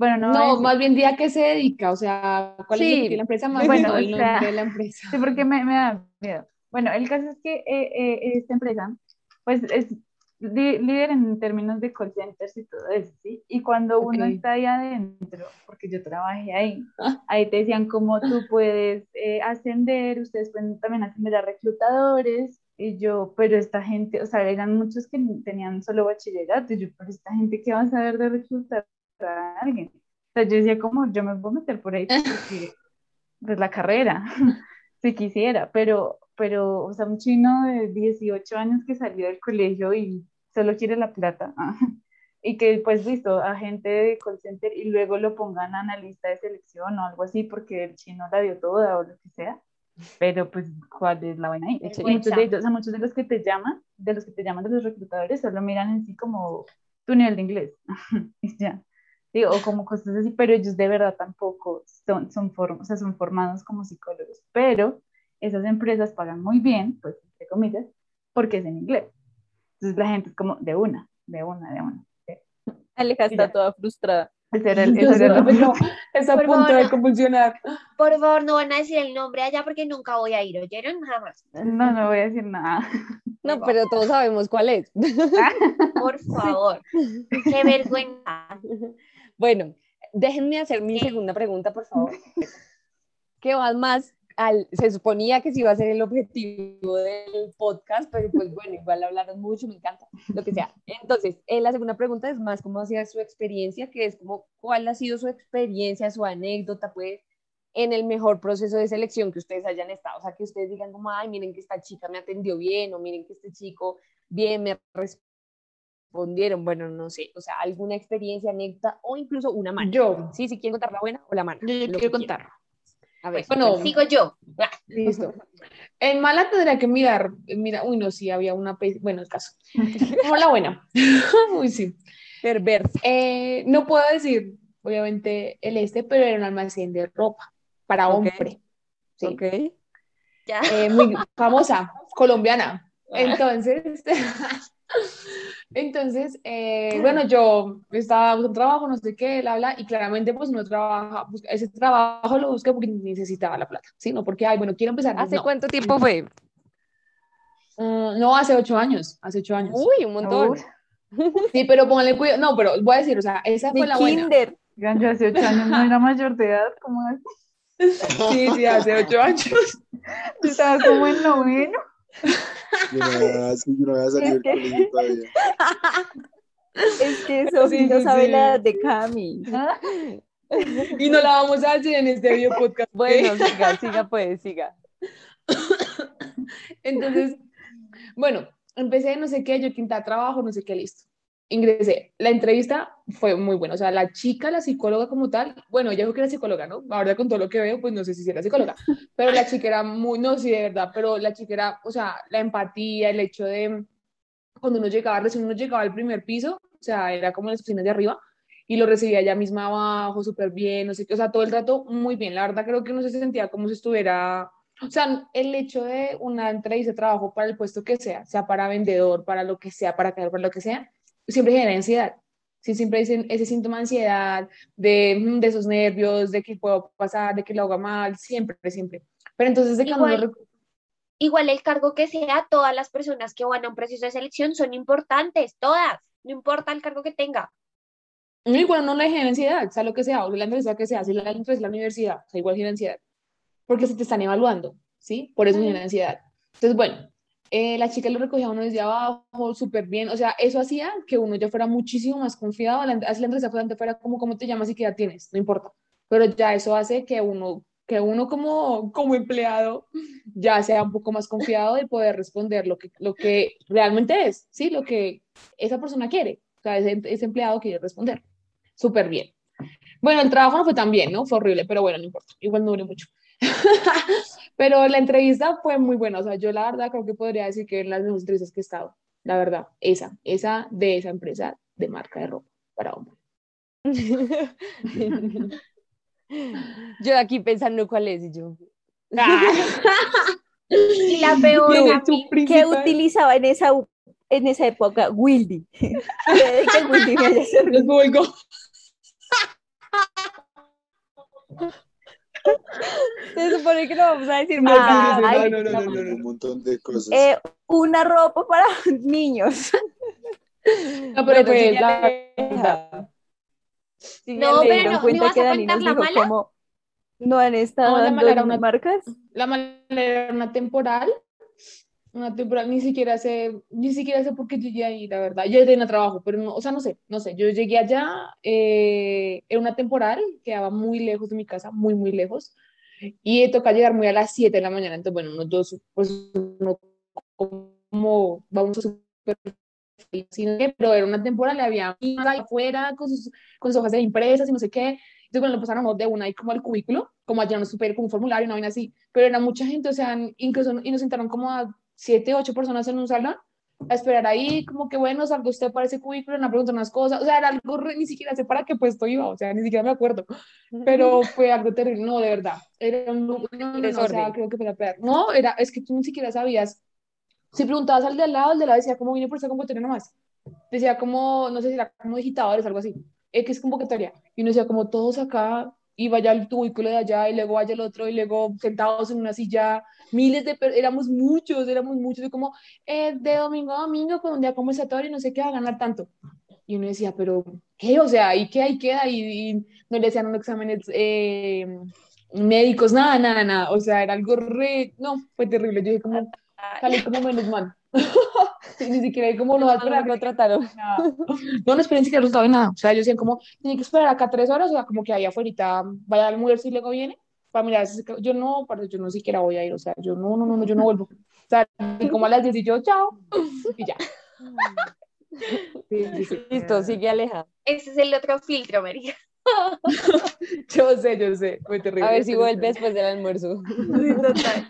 bueno, no. No, más bien día que se dedica, o sea, ¿cuál es la empresa más bueno, de la empresa? Sí, porque me, me, da miedo. Bueno, el caso es que eh, eh, esta empresa, pues es líder en términos de call centers y todo eso, ¿sí? Y cuando uno está ahí adentro, porque yo trabajé ahí, ah. ahí te decían cómo tú puedes eh, ascender, ustedes pueden también ascender a reclutadores, y yo, pero esta gente, o sea, eran muchos que tenían solo bachillerato, y yo, pero esta gente, ¿qué va a saber de reclutar? A alguien. O sea, yo decía, como yo me voy a meter por ahí porque, pues la carrera, si quisiera, pero, pero, o sea, un chino de 18 años que salió del colegio y solo quiere la plata, y que pues listo, agente de call center y luego lo pongan a analista de selección o algo así porque el chino la dio toda o lo que sea, pero pues, ¿cuál es la vaina ahí? Muchos de, o sea, muchos de los que te llaman, de los que te llaman de los reclutadores, solo miran en sí como tu nivel de inglés, y ya o como cosas así, pero ellos de verdad tampoco son, son, o sea, son formados como psicólogos, pero esas empresas pagan muy bien, pues, entre comillas, porque es en inglés. Entonces la gente es como de una, de una, de una. Aleja está toda frustrada. Ese era el, ese era a punto de convulsionar. Por favor, no van a decir el nombre allá porque nunca voy a ir, ¿oyeron? Jamás. No, no voy a decir nada. No, pero todos sabemos cuál es. Por favor. Qué vergüenza. Bueno, déjenme hacer mi segunda pregunta, por favor. ¿Qué va más al, se suponía que sí iba a ser el objetivo del podcast, pero pues bueno, igual hablaron mucho, me encanta, lo que sea. Entonces, eh, la segunda pregunta es más cómo ha sido su experiencia, que es como cuál ha sido su experiencia, su anécdota, pues, en el mejor proceso de selección que ustedes hayan estado. O sea, que ustedes digan como, ay, miren que esta chica me atendió bien, o miren que este chico bien me respondieron, bueno, no sé, o sea, alguna experiencia, anécdota, o incluso una mano. Yo. Sí, si quieren contar la buena o la mala. Yo, quiero contar. A ver, Bueno, Sigo yo. Ah, Listo. En mala tendría que mirar, mira, uy, no, sí, había una, bueno, el caso. Como la buena. Uy, sí. perversa. Eh, no puedo decir, obviamente, el este, pero era un almacén de ropa para hombre. Sí. Ok. Ya. Eh, muy famosa, colombiana. Entonces, entonces, eh, bueno, yo estaba buscando trabajo, no sé qué, bla, bla, y claramente pues no trabaja, bus- ese trabajo lo busqué porque necesitaba la plata, ¿sí? No porque, ay, bueno, quiero empezar. ¿Hace no. cuánto tiempo fue? Mm, no, hace ocho años, hace ocho años. Uy, un montón. Sí, pero póngale cuidado, no, pero voy a decir, o sea, esa fue De la buena. kinder. Oigan, yo hace ocho años no era mayor de edad, ¿cómo es? Sí, sí, hace ocho años. Estaba como en noveno. Yo no había, sí, yo no había salido del Es que- colegio todavía. Es que Sofi Sí, no sí, sabe sí. la de Cami. ¿Ah? Y no la vamos a hacer en este video podcast. Bueno, siga, siga, pues, siga. Entonces, bueno, empecé, no sé qué, yo quinta trabajo, no sé qué, listo. Ingresé. La entrevista fue muy buena. O sea, la chica, la psicóloga como tal, bueno, ella dijo que era psicóloga, ¿no? Ahora con todo lo que veo, pues no sé si era psicóloga. Pero la chica era muy, no, sí, de verdad, pero la chica era, o sea, la empatía, el hecho de cuando uno llegaba, recién uno llegaba al primer piso, o sea, era como en las oficinas de arriba, y lo recibía ella misma abajo, súper bien, no sé qué, o sea, todo el trato muy bien. La verdad, creo que uno se sentía como si estuviera o sea, el hecho de una entrevista de trabajo para el puesto que sea, sea para vendedor, para lo que sea, para crear, para lo que sea, siempre genera ansiedad. Sí, siempre dicen ese síntoma de ansiedad, de, mm, de esos nervios, de que puedo pasar, de que lo haga mal, siempre, siempre. Pero entonces de cuando Igual- Igual el cargo que sea, todas las personas que van a un proceso de selección son importantes, todas, no importa el cargo que tenga. No, igual no le genera ansiedad, sea lo que sea, o la entrevista que sea, si la entrevista es la universidad, o sea, igual genera ansiedad, porque se te están evaluando, ¿sí? Por eso genera ansiedad. Entonces, bueno, eh, la chica lo recogía a uno desde abajo, súper bien, o sea, eso hacía que uno ya fuera muchísimo más confiado, así la entrevista fuera, fuera como, ¿cómo te llamas y qué edad tienes? No importa, pero ya eso hace que uno, que uno como, como empleado ya sea un poco más confiado de poder responder lo que, lo que realmente es, ¿sí? Lo que esa persona quiere, o sea, ese, ese empleado quiere responder súper bien. Bueno, el trabajo no fue tan bien, ¿no? Fue horrible, pero bueno, no importa, igual no duré mucho. pero la entrevista fue muy buena, o sea, yo la verdad creo que podría decir que en las mejores entrevistas que he estado, la verdad, esa, esa de esa empresa de marca de ropa para hombre. Yo aquí pensando cuál es y yo. Y la peor, Tiene a su mí, ¿Qué principal- utilizaba en esa, en esa época? Wildy. Que Wildy me haya servido. Se supone que no vamos a decir más. no, no, Ay, no, no, no, no, no. Un montón de cosas. Eh, una ropa para niños. No, pero Bueno, pues, sí, la. Sí, No, ya ¿Se pero no- cuenta ¿me vas que a Dani nos contar la dijo mala? cómo no han estado No, la dando mala era en una- marcas? La manera era una temporal, una temporal, ni siquiera sé, ni siquiera sé por qué llegué ahí, la verdad. Yo tenía trabajo, pero no, o sea, no sé, no sé. Yo llegué allá, eh, era una temporal, quedaba muy lejos de mi casa, muy, muy lejos, y toca llegar muy a las 7 de la mañana, entonces, bueno, unos dos, pues, uno como, vamos a super sino que- pero era una temporada, había ahí afuera con sus, con sus hojas de impresas y no sé qué. Entonces, bueno, lo pasaron a de una ahí como al cubículo, como allá no super como un formulario, una vaina así. Pero era mucha gente, o sea, incluso, y nos sentaron como a siete, ocho personas en un salón a esperar ahí, como que bueno, salga usted para ese cubículo, a preguntar unas cosas. O sea, era algo, ni siquiera sé para qué puesto iba, o sea, ni siquiera me acuerdo. Pero fue algo terrible, no, de verdad. Era un, no, no, no, o sea, creo que fue la peor. No, era, es que tú ni siquiera sabías si preguntabas al de al lado, el de al lado decía como vine por esa convocatoria nomás. Decía como, no sé si era como digitadores, algo así. X convocatoria. Y uno decía como todos acá, y vaya al cubículo de allá, y luego vaya el otro, y luego sentados en una silla, miles de éramos muchos, éramos muchos, y como eh, de domingo a domingo con un día conversatorio, y no sé qué va a ganar tanto. Y uno decía, pero ¿qué? O sea, ¿y qué? Ahí queda, y, y no le hacían exámenes eh, médicos, nada, nada, nada. O sea, era algo re, no, fue terrible. Yo dije como, salí como menos mal. Ni siquiera hay como no No me contrataron. No, no esperé ni siquiera resultado de nada. O sea, ellos decían como, tiene que esperar acá tres horas, o sea, como que ahí afuera vaya al almuerzo y luego viene. Para mirar, yo no, parce, yo no siquiera voy a ir, o sea, yo no, no, no, no, yo no vuelvo. O sea, y como a las 10 y yo, chao, y ya. Sí, sí, sí. Listo, sigue Aleja. Ese es el otro filtro, María. Yo sé, yo sé, fue terrible. A ver si vuelve después del almuerzo. Total.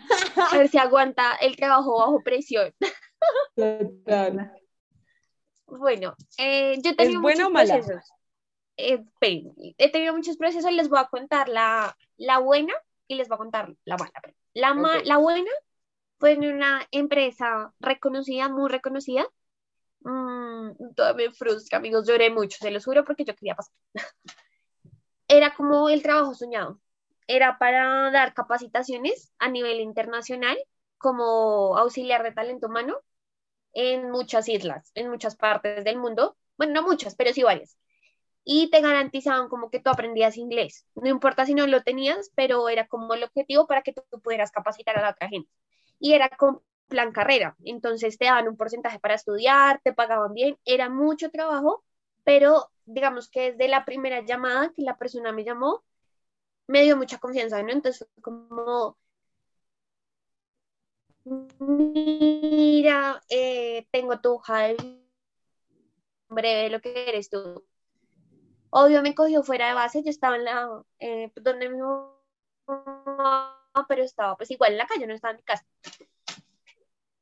A ver si aguanta el trabajo bajo presión. Total. Bueno, eh, yo he tenido buena muchos o procesos. Eh, he tenido muchos procesos, les voy a contar la, la buena y les voy a contar la mala. La, ma- la buena fue en una empresa reconocida, muy reconocida. Mm, todavía me frustra, amigos, lloré mucho, se los juro, porque yo quería pasar. Era como el trabajo soñado. Era para dar capacitaciones a nivel internacional como auxiliar de talento humano en muchas islas, en muchas partes del mundo. Bueno, no muchas, pero sí varias. Y te garantizaban como que tú aprendías inglés. No importa si no lo tenías, pero era como el objetivo para que tú pudieras capacitar a la otra gente. Y era con plan carrera. Entonces te daban un porcentaje para estudiar, te pagaban bien, era mucho trabajo, pero digamos que desde la primera llamada que la persona me llamó, me dio mucha confianza, ¿no? Entonces como, mira, eh, tengo tu hoja breve lo que eres tú. Obvio me cogió fuera de base, yo estaba en la, eh, donde mi pero estaba pues igual en la calle, no estaba en mi casa.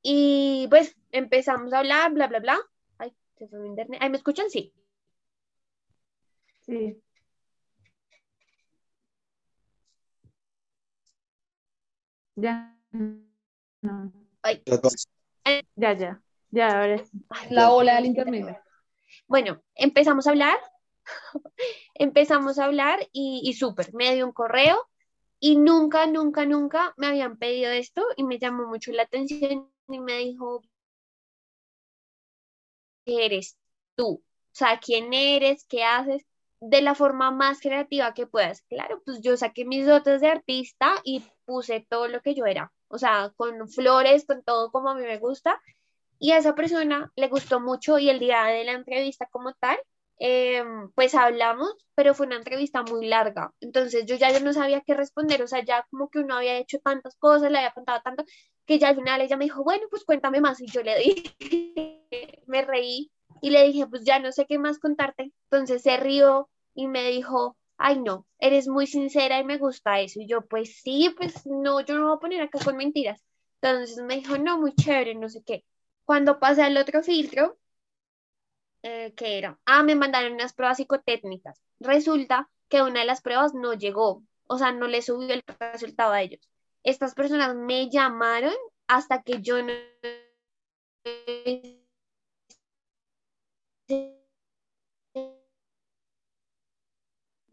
Y pues empezamos a hablar, bla, bla, bla. Ay, se fue mi internet. Ay, ¿me escuchan? Sí. Sí. Ya. No. Ay, Ya, ya. Ya, ahora sí. La ola del internet. Bueno, empezamos a hablar, empezamos a hablar y, y súper, me dio un correo y nunca, nunca, nunca me habían pedido esto y me llamó mucho la atención y me dijo, ¿qué eres tú? O sea, ¿quién eres? ¿Qué haces? De la forma más creativa que puedas. Claro, pues yo saqué mis dotes de artista y puse todo lo que yo era. O sea, con flores, con todo como a mí me gusta. Y a esa persona le gustó mucho y el día de la entrevista como tal, eh, pues hablamos, pero fue una entrevista muy larga. Entonces yo ya no sabía qué responder, o sea, ya como que uno había hecho tantas cosas, le había contado tanto, que ya al final ella me dijo, bueno, pues cuéntame más. Y yo le dije, me reí y le dije, pues ya no sé qué más contarte. Entonces se rió y me dijo, ay no, eres muy sincera y me gusta eso. Y yo, pues sí, pues no, yo no voy a poner acá con mentiras. Entonces me dijo, no, muy chévere, no sé qué. Cuando pasé al otro filtro, eh, ¿qué era? Ah, me mandaron unas pruebas psicotécnicas. Resulta que una de las pruebas no llegó, o sea, no le subió el resultado a ellos. Estas personas me llamaron hasta que yo no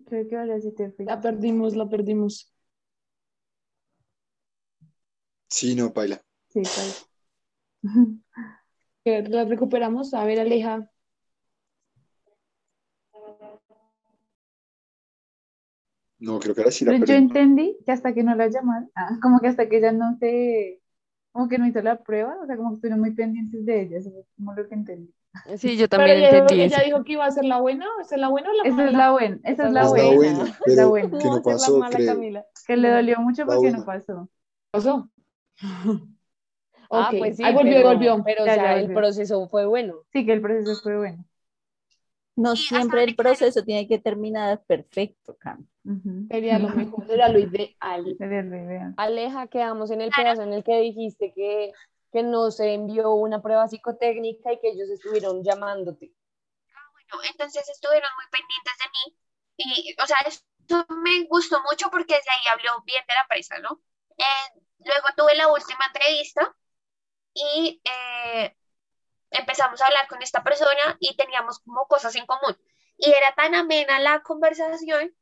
Creo que ahora sí te fui. La perdimos, la perdimos. Sí, no, paila. Sí. Eh, La recuperamos. A ver, Aleja. No, creo que ahora sí la Pero yo entendí que hasta que no la llamaron, ah, como que hasta que ella no se, como que no hizo la prueba, o sea, como que estuvieron muy pendientes de ella, eso fue como lo que entendí. Sí, yo Pero también ella, entendí ella eso. dijo que iba a ser la buena. ¿Esa es la buena o la Esa es mala? la buena, esa es la Es la buena, buena, la pero buena. que ¿Cómo no pasó, la mala, creo. Camila? Que le dolió mucho La porque no pasó. ¿Pasó? Ah, pues sí, Ahí volvió, pero, volvió. pero Ya, o sea, ya el proceso fue bueno. Sí, que el proceso fue bueno. No Y siempre el proceso tiene que terminar perfecto, Cam. Ujú. Sería lo mejor, era lo ideal. Sería lo ideal. Aleja, quedamos en el Claro. pedazo en el que dijiste que, que no se envió una prueba psicotécnica y que ellos estuvieron llamándote. bueno, entonces estuvieron muy pendientes de mí y, o sea, esto me gustó mucho porque desde ahí habló bien de la empresa, ¿no? Eh, luego tuve la última entrevista y eh, empezamos a hablar con esta persona y teníamos como cosas en común. Y era tan amena la conversación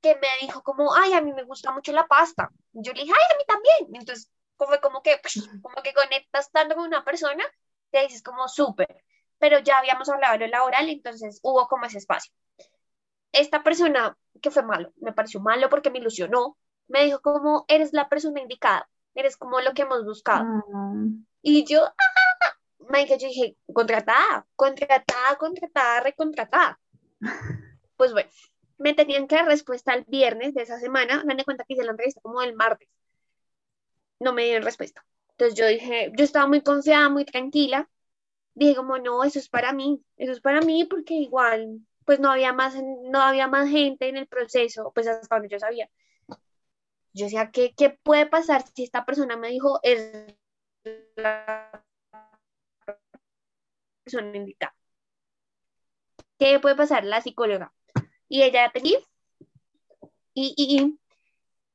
que me dijo como, ay, a mí me gusta mucho la pasta. Yo le dije, ay, a mí también. Entonces, como, como que, pues, como que conectas tanto con una persona, te dices como súper. Pero ya habíamos hablado de lo laboral, entonces hubo como ese espacio. esta persona que fue malo, me pareció malo porque me ilusionó, me dijo como, eres la persona indicada, eres como lo que hemos buscado. Ah, Y yo, ah, marica, yo dije, contratada, contratada, contratada, recontratada. Pues bueno, me tenían que dar respuesta el viernes de esa semana, me di cuenta que hice la entrevista como el martes. No me dieron respuesta. Entonces yo dije, yo estaba muy confiada, muy tranquila. Dije como, no, eso es para mí, eso es para mí porque igual, pues no había más, no había más gente en el proceso, pues hasta donde yo sabía. Yo decía, ¿qué, qué puede pasar si esta persona me dijo, es la persona indicada? ¿Qué puede pasar? La psicóloga. Y ella tenía. Y, y, y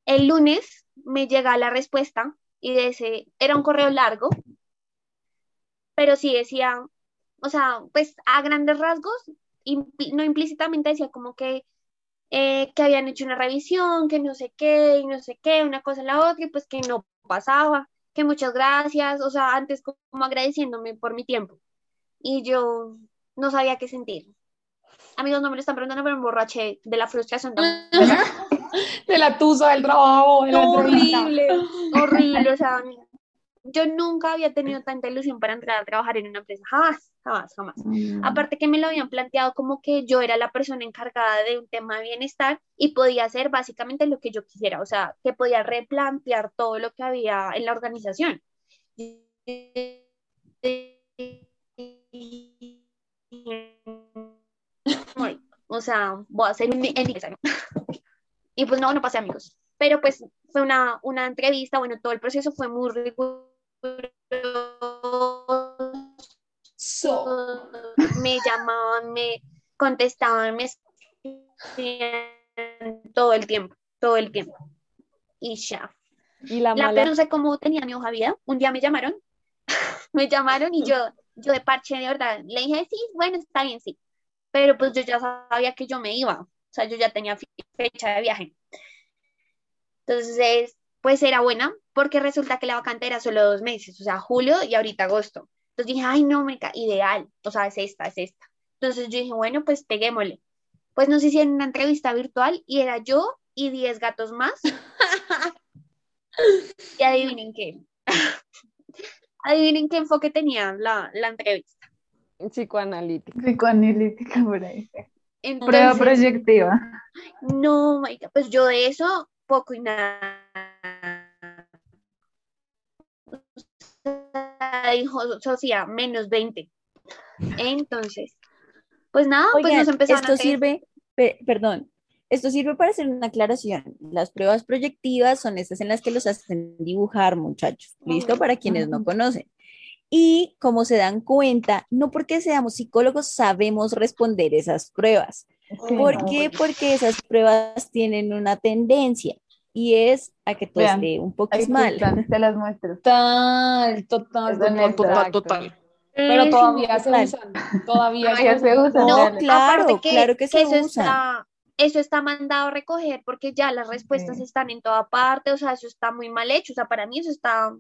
el lunes me llega la respuesta y de ese, era un correo largo, pero sí decía, o sea, pues a grandes rasgos, no implícitamente decía como que, eh, que habían hecho una revisión, que no sé qué, y no sé qué, una cosa la otra, y pues que no pasaba, que muchas gracias, o sea, antes como agradeciéndome por mi tiempo. Y yo no sabía qué sentir. Amigos, no me lo están preguntando, pero me emborraché de la frustración. De la tusa del trabajo, de la entrevista. horrible, horrible, o sea, yo nunca había tenido tanta ilusión para entrar a trabajar en una empresa, jamás, jamás, jamás. mm. Aparte que me lo habían planteado como que yo era la persona encargada de un tema de bienestar y podía hacer básicamente lo que yo quisiera, o sea, que podía replantear todo lo que había en la organización. O sea, voy a hacer un. Y pues no, no pasé amigos. Pero pues fue una, una entrevista, bueno, todo el proceso fue muy riguroso. So. Me llamaban, me contestaban, me escribían todo el tiempo, todo el tiempo. Y ya. Y la La mala. pero no sé cómo tenía mi hoja vida. Un día me llamaron, me llamaron y yo, yo de parche de verdad, le dije, sí, bueno, está bien, sí. Pero pues yo ya sabía que yo me iba, sea, yo ya tenía fecha de viaje. Entonces, pues era buena, porque resulta que la vacante era solo dos meses, o sea, julio y ahorita agosto. Entonces dije, ay, no, me ideal, o sea, es esta, es esta. Entonces yo dije, bueno, pues peguémosle. Pues nos hicieron una entrevista virtual y era yo y 10 gatos más. Y adivinen qué. Adivinen qué enfoque tenía la, la entrevista. Psicoanalítica. Psicoanalítica por ahí. Prueba proyectiva. no, marica, pues yo de eso poco y nada. Dijo Sofía, menos 20. Entonces, pues nada, pues nos empezaron esto a sirve, pe- perdón, esto sirve para hacer una aclaración. Las pruebas proyectivas son estas en las que los hacen dibujar, muchachos. ¿Listo? Para quienes no conocen. Y como se dan cuenta, no porque seamos psicólogos sabemos responder esas pruebas. ¿Por qué? Porque esas pruebas tienen una tendencia y es a que todo Vean, esté un poco mal. están, te las muestro. Total, total, total, total, total. Pero todavía se usan. Todavía Todavía se usan. No, claro, que, claro que se eso usan. está, eso está mandado a recoger porque ya las respuestas Sí. están en toda parte, o sea, eso está muy mal hecho, o sea, para mí eso está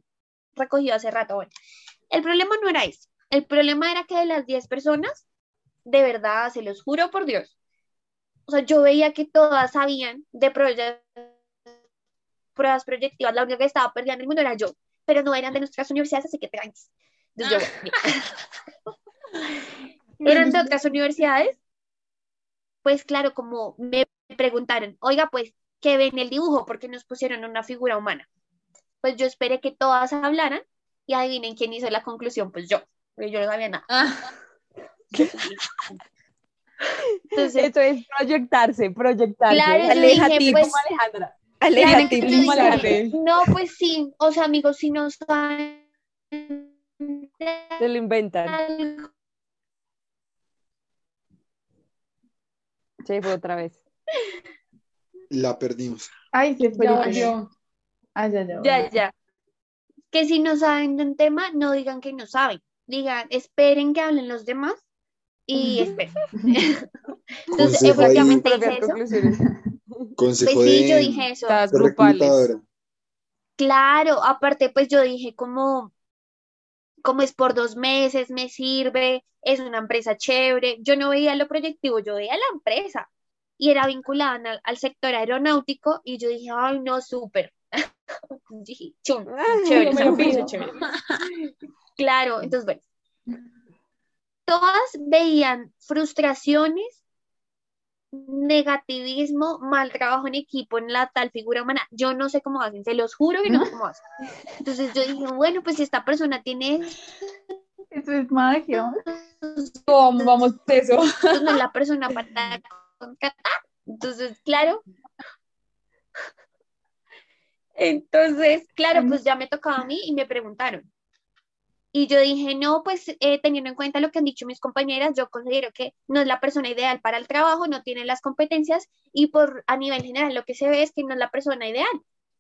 recogido hace rato. Bueno, el problema no era eso, el problema era que de las 10 personas, de verdad, se los juro por Dios, o sea, yo veía que todas sabían de proye- pruebas proyectivas, la única que estaba perdida en el mundo era yo, pero no eran de nuestras universidades, así que tranquilos. Entonces yo, mira. eran de otras universidades, pues claro, como me preguntaron, oiga, pues, ¿qué ven en el dibujo? Porque nos pusieron una figura humana. Pues yo esperé que todas hablaran y adivinen quién hizo la conclusión, pues yo, porque yo no sabía nada. Ah, Entonces, Esto es proyectarse, proyectarse. claro, yo Aleja dije, tips. pues, Como Alejandra. Aleja claro, tips. yo dije, Igualarte. no, pues sí, o sea, amigos, si no saben Se lo inventan. algo, fue otra vez. La perdimos. Ay, se volvió. Ah, ya, ya. Ya, ya. Que si no saben de un tema, no digan que no saben. Digan, esperen que hablen los demás y esperen. Entonces, Consejo ahí, efectivamente hice Propias eso. consejo Pues sí, yo dije eso. Grupales. Claro, aparte, pues yo dije como, como es por dos meses, me sirve, es una empresa chévere. Yo no veía lo proyectivo, yo veía la empresa. y era vinculada al, al sector aeronáutico y yo dije, ay, no, súper. Dije, chum, chévere, pareció pido. chévere. Claro, entonces, bueno, todas veían frustraciones, negativismo, mal trabajo en equipo, en la tal figura humana. Yo no sé cómo hacen, se los juro que no sé cómo hacen. Entonces yo dije, bueno, pues si esta persona tiene Eso es magia. ¿Cómo vamos eso? pues no es la persona para contratar. Entonces, claro. Entonces, claro, pues ya me tocaba a mí y me preguntaron. Y yo dije, no, pues eh, teniendo en cuenta lo que han dicho mis compañeras, yo considero que no es la persona ideal para el trabajo, no tiene las competencias y por a nivel general lo que se ve es que no es la persona ideal.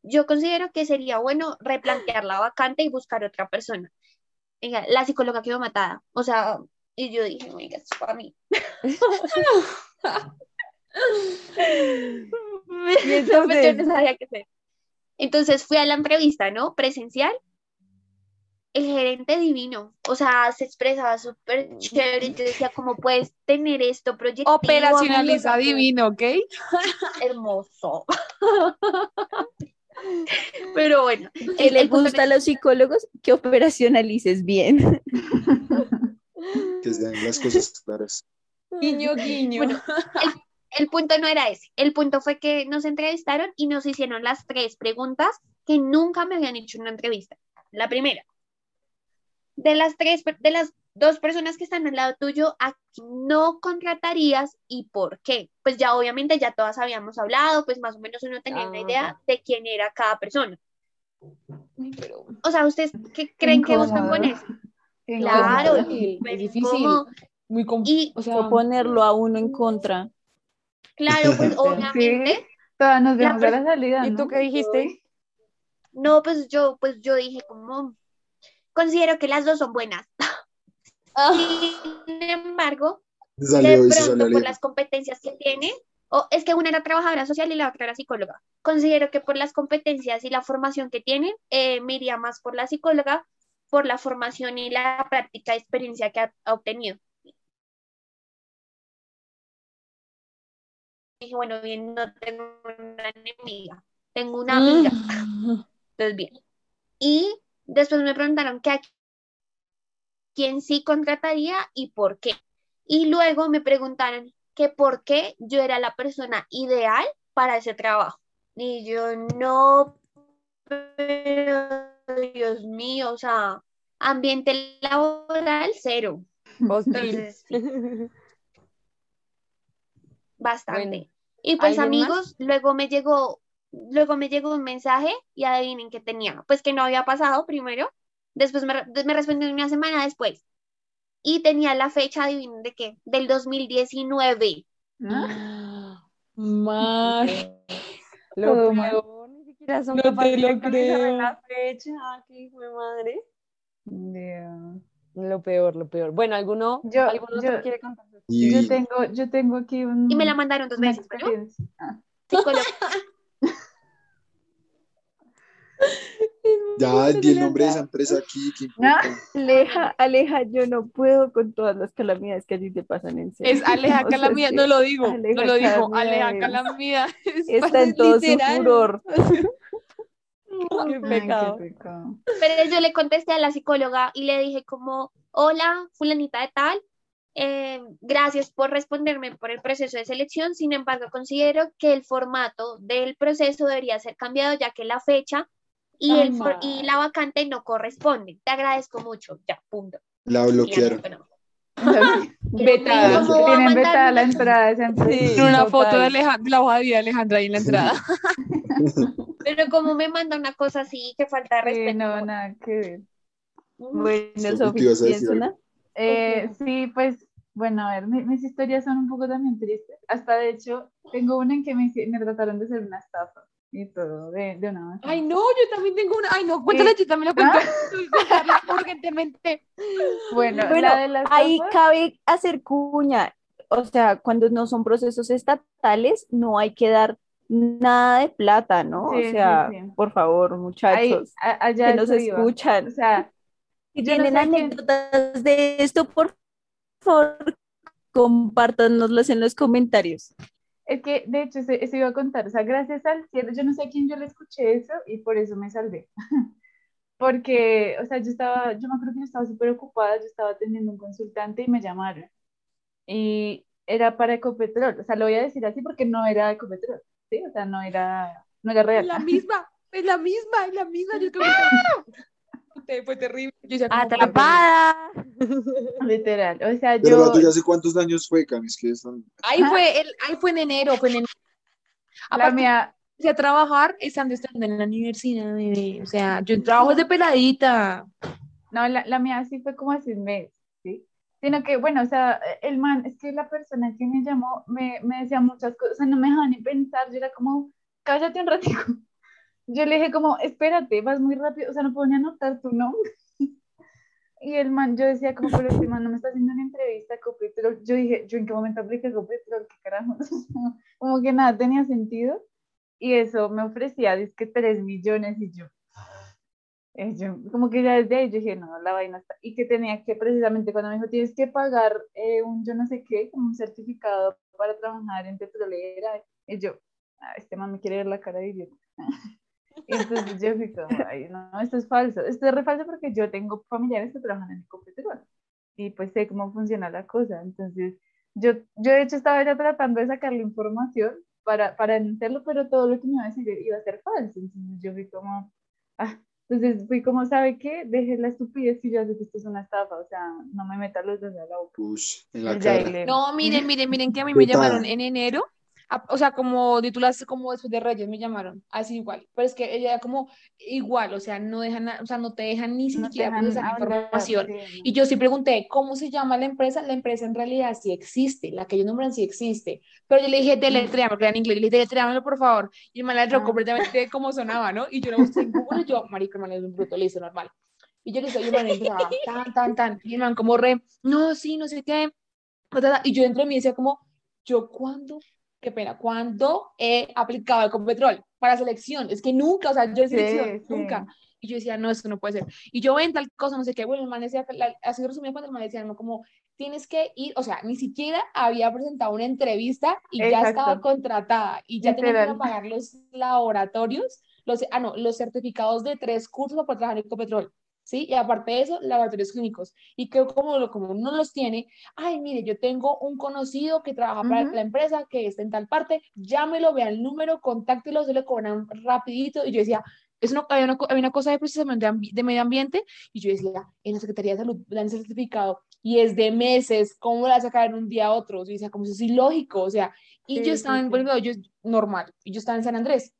Yo considero que sería bueno replantear la vacante y buscar otra persona. Venga, la psicóloga quedó matada. O sea, y yo dije, oiga, es para mí. Y pues yo entonces, no sabía qué hacer. Entonces fui a la entrevista, ¿no? Presencial. El gerente divino, o sea, se expresaba súper chévere. Yo decía, ¿cómo puedes tener esto proyectivo? Operacionaliza amigo? divino, ¿ok? Hermoso. Pero bueno, ¿Qué el- le gusta a los psicólogos? Que operacionalices bien. Que sean las cosas claras. Guiño, guiño. Bueno, el punto no era ese. El punto fue que nos entrevistaron y nos hicieron las tres preguntas que nunca me habían hecho en una entrevista. La primera, de las tres, de las dos personas que están al lado tuyo, ¿a quién no contratarías y por qué? Pues ya obviamente ya todas habíamos hablado, pues más o menos uno tenía una idea de quién era cada persona. Pero O sea, ¿ustedes qué creen que buscan con eso? Claro, es difícil, pues, es difícil. ¿cómo? Muy o sea, ponerlo a uno en contra. Claro, pues obviamente. Todas nos vemos La a la salida, ¿y ¿no? tú qué dijiste? No, pues yo, pues yo dije como, considero que las dos son buenas. Sin embargo, de pronto por las competencias que tiene, o es que una era trabajadora social y la otra era psicóloga. Considero que por las competencias y la formación que tienen, eh, me iría más por la psicóloga, por la formación y la práctica experiencia que ha, ha obtenido. Dije, bueno, bien, no tengo una enemiga, tengo una amiga. Entonces, bien. Y después me preguntaron que a quién sí contrataría y por qué. Y luego me preguntaron que por qué yo era la persona ideal para ese trabajo. Y yo no, pero Dios mío, o sea, ambiente laboral cero. Entonces, sí, bastante. Bueno, Y pues amigos, luego me llegó, luego me llegó un mensaje y adivinen qué tenía. Pues que no había pasado primero, después me, me respondió una semana después. Y tenía la fecha, adivinen de qué, del 2019. ¿Ah? Mar, Lo peor, ni siquiera son No te lo creo. la fecha. Ah, qué hijo de madre. Dios. Lo peor, lo peor. Bueno, ¿alguno, Yo- ¿alguno yo- quiere contar? Y Yo tengo, yo tengo aquí un, Y me la mandaron dos veces. Ah, psicólogo. ya di el nombre de esa empresa aquí. ¿qué importa? Aleja, Aleja, yo no puedo con todas las calamidades que a ti te pasan en serio. es Aleja O sea, Calamidad, no lo digo, Aleja no lo Calamidad Aleja Calamidad. es Está en todo su furor. Qué ay, pecado. qué pecado. Pero yo le contesté a la psicóloga y le dije como, hola, fulanita de tal, eh, gracias por responderme por el proceso de selección, sin embargo, considero que el formato del proceso debería ser cambiado ya que la fecha y, el for- y la vacante no corresponden. Te agradezco mucho, ya, punto. La Y ya no, bloquearon. bueno. Vetada. ¿Cómo va a Tienen vetada la entrada. Sí, una total. foto de, Aleja- de la hoja de vida de Alejandra ahí en la entrada. Pero como me manda una cosa así, que falta de Sí, respeto. no, nada que ver. Bueno, Sofi, Sofi, ¿tú ibas a decir ¿tienes una? Eh, sí, pues, bueno, a ver, mi- mis historias son un poco también tristes. Hasta de hecho, tengo una en que me, me trataron de ser una estafa y todo, de, de una Ay, no, yo también tengo una. Ay, no, cuéntale, yo también lo cuento. Contarla urgentemente. Bueno, Bueno, la de las ahí cabe hacer cuña. O sea, cuando no son procesos estatales, no hay que dar nada de plata, ¿no? Sí, o sea, sí. por favor, ahí, muchachos, a- allá que nos iba. escuchan. O sea, Si yo no tienen sé quién- anécdotas de esto, por favor, compártanoslas en los comentarios. Es que, de hecho, eso, eso iba a contar. O sea, gracias al cielo, yo no sé a quién yo le escuché eso y por eso me salvé. Porque, o sea, yo estaba, yo me acuerdo que yo estaba súper ocupada, yo estaba atendiendo un consultante y me llamaron. Y era para Ecopetrol. O sea, lo voy a decir así porque no era Ecopetrol, ¿sí? O sea, no era, no era real. La misma, es la misma, es la misma. Yo creo que fue terrible. Yo Atrapada. Literal. O sea, Pero yo, ¿tú ya hace cuántos años fue, Camis? Que están... Ahí fue, el, ahí fue en enero, fue en enero. la Aparte, mía, empecé a trabajar estando estando en la universidad, bebé. O sea, yo trabajo desde peladita. No, la, la mía sí fue como hace un mes, ¿sí? Sino que, bueno, o sea, el man, es que la persona que me llamó me, me decía muchas cosas, o sea, no me dejaba ni pensar, yo era como, cállate un ratico. Yo le dije como, espérate, vas muy rápido, o sea, no puedo ni anotar tu nombre. Y el man, yo decía como, pero este man no me está haciendo una entrevista a Copetrol. Yo dije, ¿yo en qué momento apliqué Copetrol? ¿Qué carajo? Como que nada tenía sentido. Y eso me ofrecía, dice que 3 millones y yo, como que ya desde ahí yo dije, no, la vaina está. Y que tenía que, precisamente cuando me dijo, tienes que pagar eh, un yo no sé qué, como un certificado para trabajar en petrolera. Y yo, ah, este man me quiere ver la cara de idiota. Y entonces yo fui como, ay, no, esto es falso. Esto es re falso porque yo tengo familiares que trabajan en Ecopetrol. Y pues sé cómo funciona la cosa. Entonces, yo, yo de hecho estaba ya tratando de sacarle información para, para hacerlo, pero todo lo que me iba a decir iba a ser falso. Entonces yo fui como, ah, entonces fui como, ¿sabe qué? Dejé la estupidez y ya sé que esto es una estafa, o sea, no me meta los dedos a la boca. Push, en la El cara. No, miren, miren, miren que a mí me llamaron en enero. O sea, como titulaste como después de Reyes me llamaron, así igual. Pero es que ella como igual, o sea, no dejan, o sea, no te dejan ni No siquiera dejan hablar, información. sí. Y yo sí pregunté, ¿cómo se llama la empresa? La empresa en realidad sí existe, la que ellos nombran sí existe. Pero yo le dije, deletréame, porque en inglés, le dije, deletréamelo, por favor. Y man la Ah. completamente como sonaba, ¿no? Y yo lo busqué en Google, y yo, marico, el man es un bruto, le hice normal. Y yo le dije, y el man entraba, tan, tan, tan, y el man como re, no, sí, no sé qué. Y yo dentro de mí decía como, ¿yo cuándo? Qué pena, ¿cuándo he aplicado el Competrol para selección? Es que nunca, o sea, yo en selección, sí. nunca. Y yo decía, no, esto no puede ser. Y yo ven tal cosa, no sé qué. Bueno, el man decía, la- así resumido cuando el man decía, no, como tienes que ir, o sea, ni siquiera había presentado una entrevista y ya estaba contratada y ya tenían que ir a Literal. pagar los laboratorios, los, ah, no, los certificados de tres cursos para trabajar en Ecopetrol. ¿Sí? Y aparte de eso, laboratorios clínicos. Y que como, lo- como uno los tiene, ay, mire, yo tengo un conocido que trabaja para Ujú. la empresa, que está en tal parte, llámelo, vea el número, contáctelo, se le cobran rapidito. Y yo decía, es una, había, una, había una cosa de procesamiento de, de medio ambiente, y yo decía, en la Secretaría de Salud dan ese certificado, y es de meses, ¿cómo lo vas a sacar en un día a otro? Yo decía, como eso es ilógico, o sea, y Sí, yo estaba en, sí. por ejemplo, yo, normal, y yo estaba en San Andrés,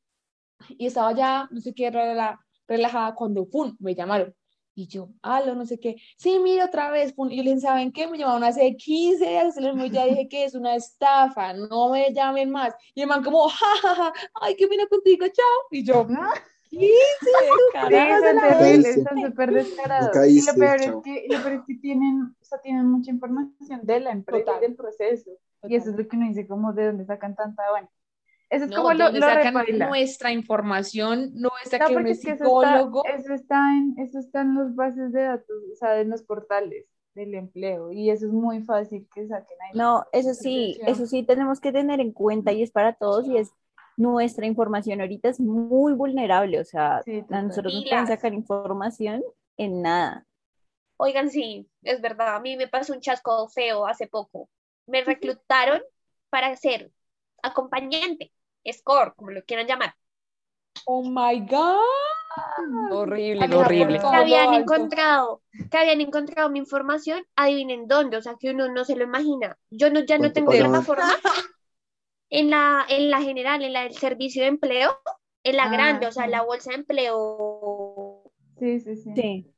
y estaba ya, no sé qué, rela- relajada, cuando, pum, me llamaron. Y yo, aló, no sé qué. Sí, mira otra vez. Y yo les dije, ¿saben qué? Me llamaron hace 15 días. Ya dije que es una estafa. No me llamen más. Y el man como, ja, ja, ja. Ay, qué pena contigo. Chao. Y yo, ¿No? 15. Sí, Carajo, son la terribles, Caíste. son súper descarados. Y lo peor es que, lo peor es que tienen, o sea, tienen mucha información de la empresa Total. y del proceso. Y eso es lo que uno dice, como de dónde sacan tanta, bueno. Eso es No, como lo, sacan repaila. nuestra información, nuestra No, que es es que eso psicólogo. está, eso está en, eso está en las bases de datos, o sea, en los portales del empleo. Y eso es muy fácil que saquen ahí. No, eso sí, eso sí tenemos que tener en cuenta y es para todos y es nuestra información ahorita es muy vulnerable, o sea, Sí, a total. nosotros nos Pilas. pueden sacar información en nada. Oigan, sí, es verdad. A mí me pasó un chasco feo hace poco. Me reclutaron para ser acompañante, score, como lo quieran llamar. Oh my God. Horrible, horrible. Que habían encontrado, que habían encontrado mi información, adivinen dónde, o sea que uno no se lo imagina. Yo no, ya no ¿Cuánto tengo plataforma en la, en la general, en la del servicio de empleo, en la Ah, grande, o sea, sí. la bolsa de empleo Sí, sí, sí. Sí.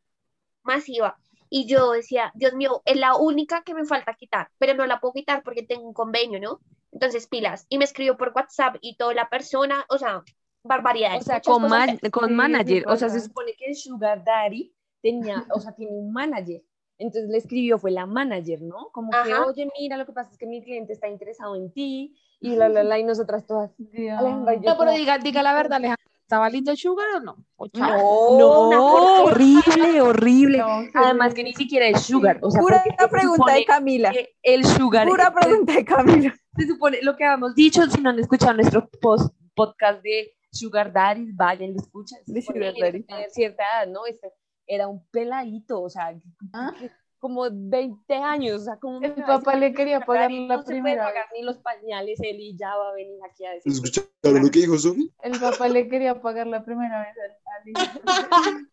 masiva. Y yo decía, Dios mío, es la única que me falta quitar, pero no la puedo quitar porque tengo un convenio, ¿no? Entonces, pilas. Y me escribió por WhatsApp y toda la persona, o sea, barbaridades. O sea, con, man- con manager. O sea, se supone que el Sugar Daddy tenía, o sea, tiene un manager. Entonces le escribió, fue la manager, ¿no? Como que, oye, mira, lo que pasa es que mi cliente está interesado en ti, y la, la, la, y nosotras todas. Dios. Alejandra, yo No, pero como- diga, diga la verdad, Alejandra. ¿Estaba lindo el sugar o no? ¿O chao? No, una horrible, horrible. No, Además que ni siquiera es sugar. O sea, Pura pregunta de Camila. El sugar. Pura es- pregunta de Camila. Se supone lo que habíamos dicho, si no han escuchado nuestro post, podcast de Sugar Daddy, vayan, lo escuchan. De Sugar Daddy. cierta edad, ¿no? Este era un peladito, o sea, Ah. Como 20 años, o sea, como El papá le quería pagar la no se puede primera pagar vez. ni los pañales, él y ya va a venir aquí a decir. ¿Escucharon lo que dijo Sofi? El papá le quería pagar la primera vez al.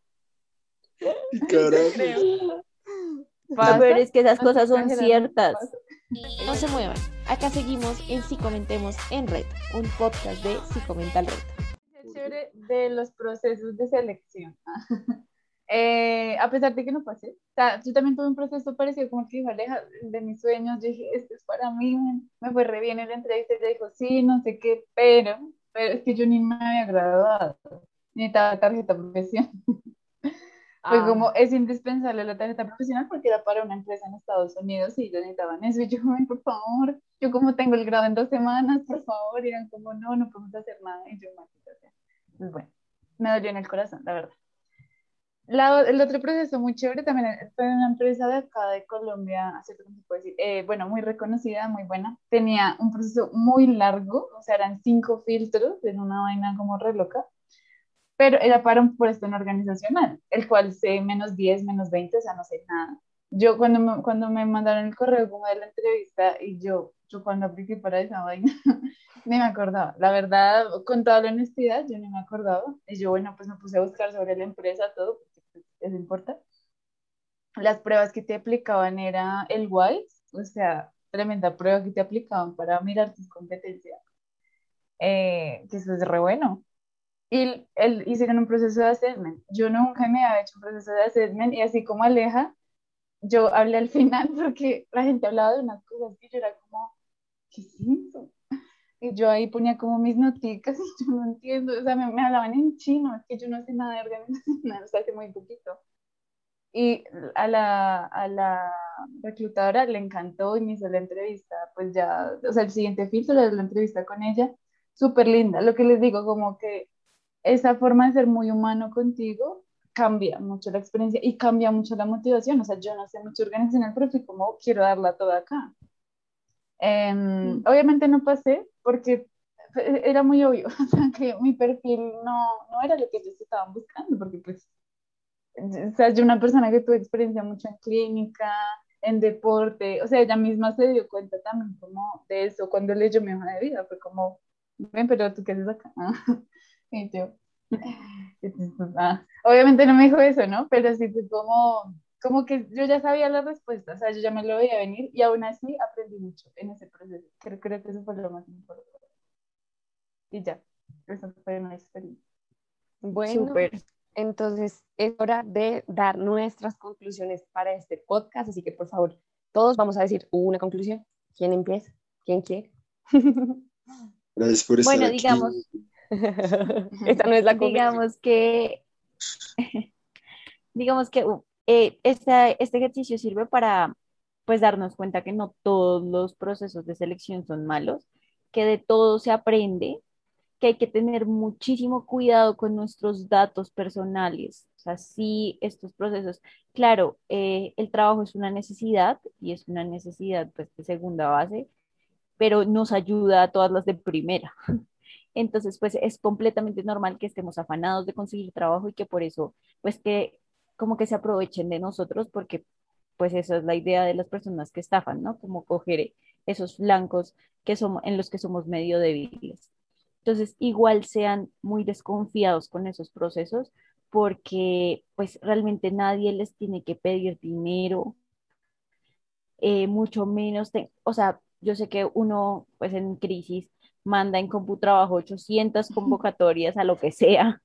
Carajo. Lo peor es que esas cosas son ciertas. No se muevan. Acá seguimos en Si Comentemos en Red, un podcast de Si Comenta el Red. Chévere de los procesos de selección. Eh, a pesar de que no pasé, o sea, yo también tuve un proceso parecido como el que dijo Aleja, de mis sueños, yo dije, esto es para mí, me, fue re bien en la entrevista, ella dijo, sí, no sé qué, pero, pero es que yo ni me había graduado, ni estaba tarjeta profesional. Fue Ah. como, es indispensable la tarjeta profesional porque era para una empresa en Estados Unidos y ellos necesitaban eso. Y yo, "Ay, por favor, yo como tengo el grado en dos semanas, por favor. Y eran como, no, no podemos hacer nada. Y yo, maldita sea. Pues bueno, me dolió en el corazón, la verdad. La- el otro proceso muy chévere también fue una empresa de acá de Colombia, así como se puede decir, eh, bueno, muy reconocida, muy buena. Tenía un proceso muy largo, o sea, eran cinco filtros en una vaina como re loca pero era para un puesto en organizacional, el cual sé menos 10, menos 20, o sea, no sé nada. Yo cuando me, cuando me mandaron el correo como de la entrevista y yo, yo cuando apliqué para esa vaina, ni me acordaba. La verdad, con toda la honestidad, yo ni me acordaba. Y yo, bueno, pues me puse a buscar sobre la empresa, todo, eso importa. Las pruebas que te aplicaban era el WISE, o sea, tremenda prueba que te aplicaban para mirar tus competencias. Eh, que eso es re bueno y él hicieron un proceso de assessment. Yo nunca me había hecho un proceso de assessment y así como Aleja, yo hablé al final porque la gente hablaba de unas cosas y yo era como, ¿qué es eso? Y yo ahí ponía como mis noticas y yo no entiendo, o sea, me, me hablaban en chino, es que yo no sé nada de organización, o sea, hace muy poquito. Y a la, a la reclutadora le encantó y me hizo la entrevista, pues ya, o sea, el siguiente filtro era la entrevista con ella, súper linda, lo que les digo, como que esa forma de ser muy humano contigo cambia mucho la experiencia y cambia mucho la motivación. O sea, yo no sé mucho organizacional, pero fui como, quiero darla toda acá. Em, Obviamente no pasé porque fue- era muy obvio, o sea, que mi perfil no, no era lo que ellos estaban buscando, porque pues, o sea, yo una persona que tuve experiencia mucho en clínica, en deporte, o sea, ella misma se dio cuenta también como de eso cuando leyó mi hoja de vida, fue como, ven, pero tú qué haces acá. Y yo, ah, obviamente no me dijo eso, ¿no? Pero sí fue como, como que yo ya sabía la respuesta, o sea, yo ya me lo veía venir y aún así aprendí mucho en ese proceso. Creo, creo que eso fue lo más importante. Y ya, esa fue una experiencia. Bueno, Súper. entonces es hora de dar nuestras conclusiones para este podcast, así que por favor, todos vamos a decir una conclusión. ¿Quién empieza? ¿Quién quiere? Gracias por estar Bueno, aquí. digamos, Esta no es la conclusión. digamos que, digamos que uh, eh, este ejercicio sirve para pues darnos cuenta que no todos los procesos de selección son malos, que de todo se aprende, que hay que tener muchísimo cuidado con nuestros datos personales. O sea, sí, estos procesos, claro, eh, el trabajo es una necesidad y es una necesidad pues, de segunda base, pero nos ayuda a todas las de primera. Entonces, pues es completamente normal que estemos afanados de conseguir trabajo y que por eso, pues que como que se aprovechen de nosotros porque pues esa es la idea de las personas que estafan, ¿no? Como coger esos blancos que somos, en los que somos medio débiles. Entonces, igual sean muy desconfiados con esos procesos porque pues realmente nadie les tiene que pedir dinero, eh, mucho menos, te- o sea, yo sé que uno pues en crisis manda en CompuTrabajo 800 convocatorias a lo que sea,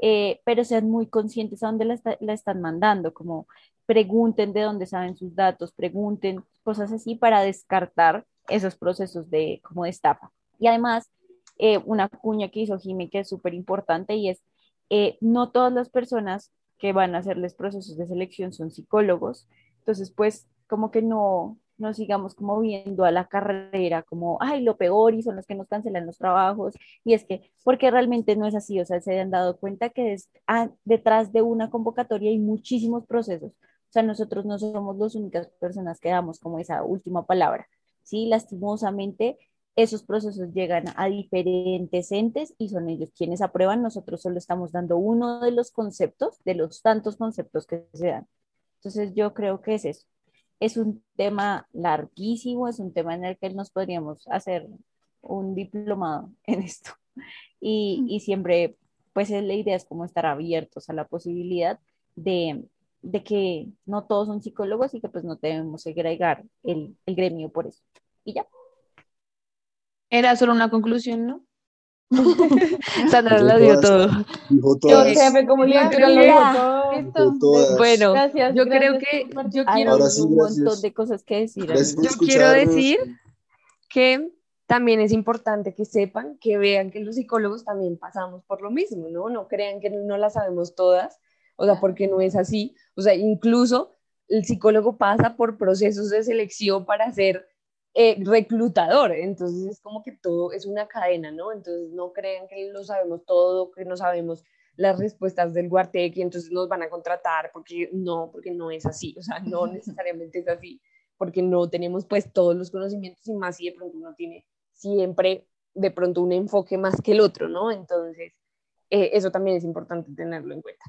eh, pero sean muy conscientes a dónde la, está- la están mandando, como pregunten de dónde saben sus datos, pregunten cosas así para descartar esos procesos de como de. Y además, eh, una cuña que hizo Jimmy que es súper importante y es, eh, no todas las personas que van a hacerles procesos de selección son psicólogos, entonces pues como que no, no sigamos como viendo a la carrera como, ay, lo peor y son los que nos cancelan los trabajos. Y es que, porque realmente no es así, o sea, se han dado cuenta que es, ah, detrás de una convocatoria hay muchísimos procesos. O sea, nosotros no somos las únicas personas que damos como esa última palabra. Sí, lastimosamente, esos procesos llegan a diferentes entes y son ellos quienes aprueban. Nosotros solo estamos dando uno de los conceptos, de los tantos conceptos que se dan. Entonces, yo creo que es eso es un tema larguísimo, es un tema en el que nos podríamos hacer un diplomado en esto. Y, y siempre, pues la idea es como estar abiertos a la posibilidad de, de, que no todos son psicólogos y que pues no debemos segregar el, el gremio por eso. Y ya. Era solo una conclusión, ¿no? Sandra lo dio todo. Dijo todas. Yo, jefe, como le Dijo todas. Bueno, Gracias, yo creo gracias que por yo Hay quiero, Ahora sí, un montón de cosas que decir. Yo quiero decir que también es importante que sepan, que vean que los psicólogos también pasamos por lo mismo, ¿no? No crean que no las sabemos todas, o sea, porque no es así. O sea, incluso el psicólogo pasa por procesos de selección para ser eh, reclutador, entonces es como que todo es una cadena, ¿no? Entonces no crean que lo sabemos todo, que no sabemos las respuestas del Guartec y entonces nos van a contratar, porque no, porque no es así, o sea, no necesariamente es así, porque no tenemos pues todos los conocimientos y más si de pronto uno tiene siempre de pronto un enfoque más que el otro, ¿no? Entonces, eh, eso también es importante tenerlo en cuenta.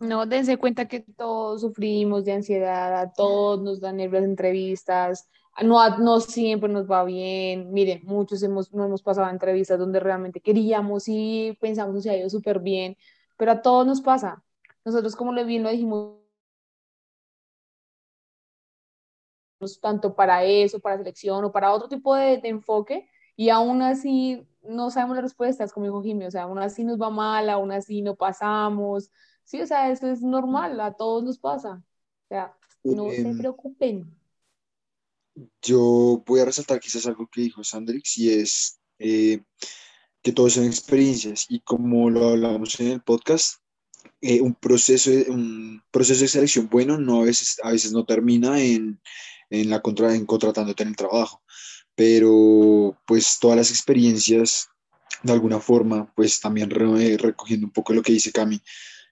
No, dense cuenta que todos sufrimos de ansiedad, a todos nos dan nervios entrevistas, no, no siempre nos va bien. Miren, muchos hemos, no hemos pasado entrevistas donde realmente queríamos y pensamos que se ha ido súper bien, pero a todos nos pasa. Nosotros, como bien lo dijimos, tanto para eso, para selección o para otro tipo de, de enfoque, y aún así no sabemos las respuestas, como dijo Jimmy, o sea, aún así nos va mal, aún así no pasamos. Sí, o sea, eso es normal, a todos nos pasa. O sea, no se Em, preocupen. Yo voy a resaltar quizás algo que dijo Sandrix y es eh, que todos son experiencias. Y como lo hablamos en el podcast, eh, un proceso, un proceso de selección bueno no a veces, a veces no termina en, en, la contra, en contratándote en el trabajo, pero pues todas las experiencias de alguna forma, pues también re- recogiendo un poco lo que dice Cami,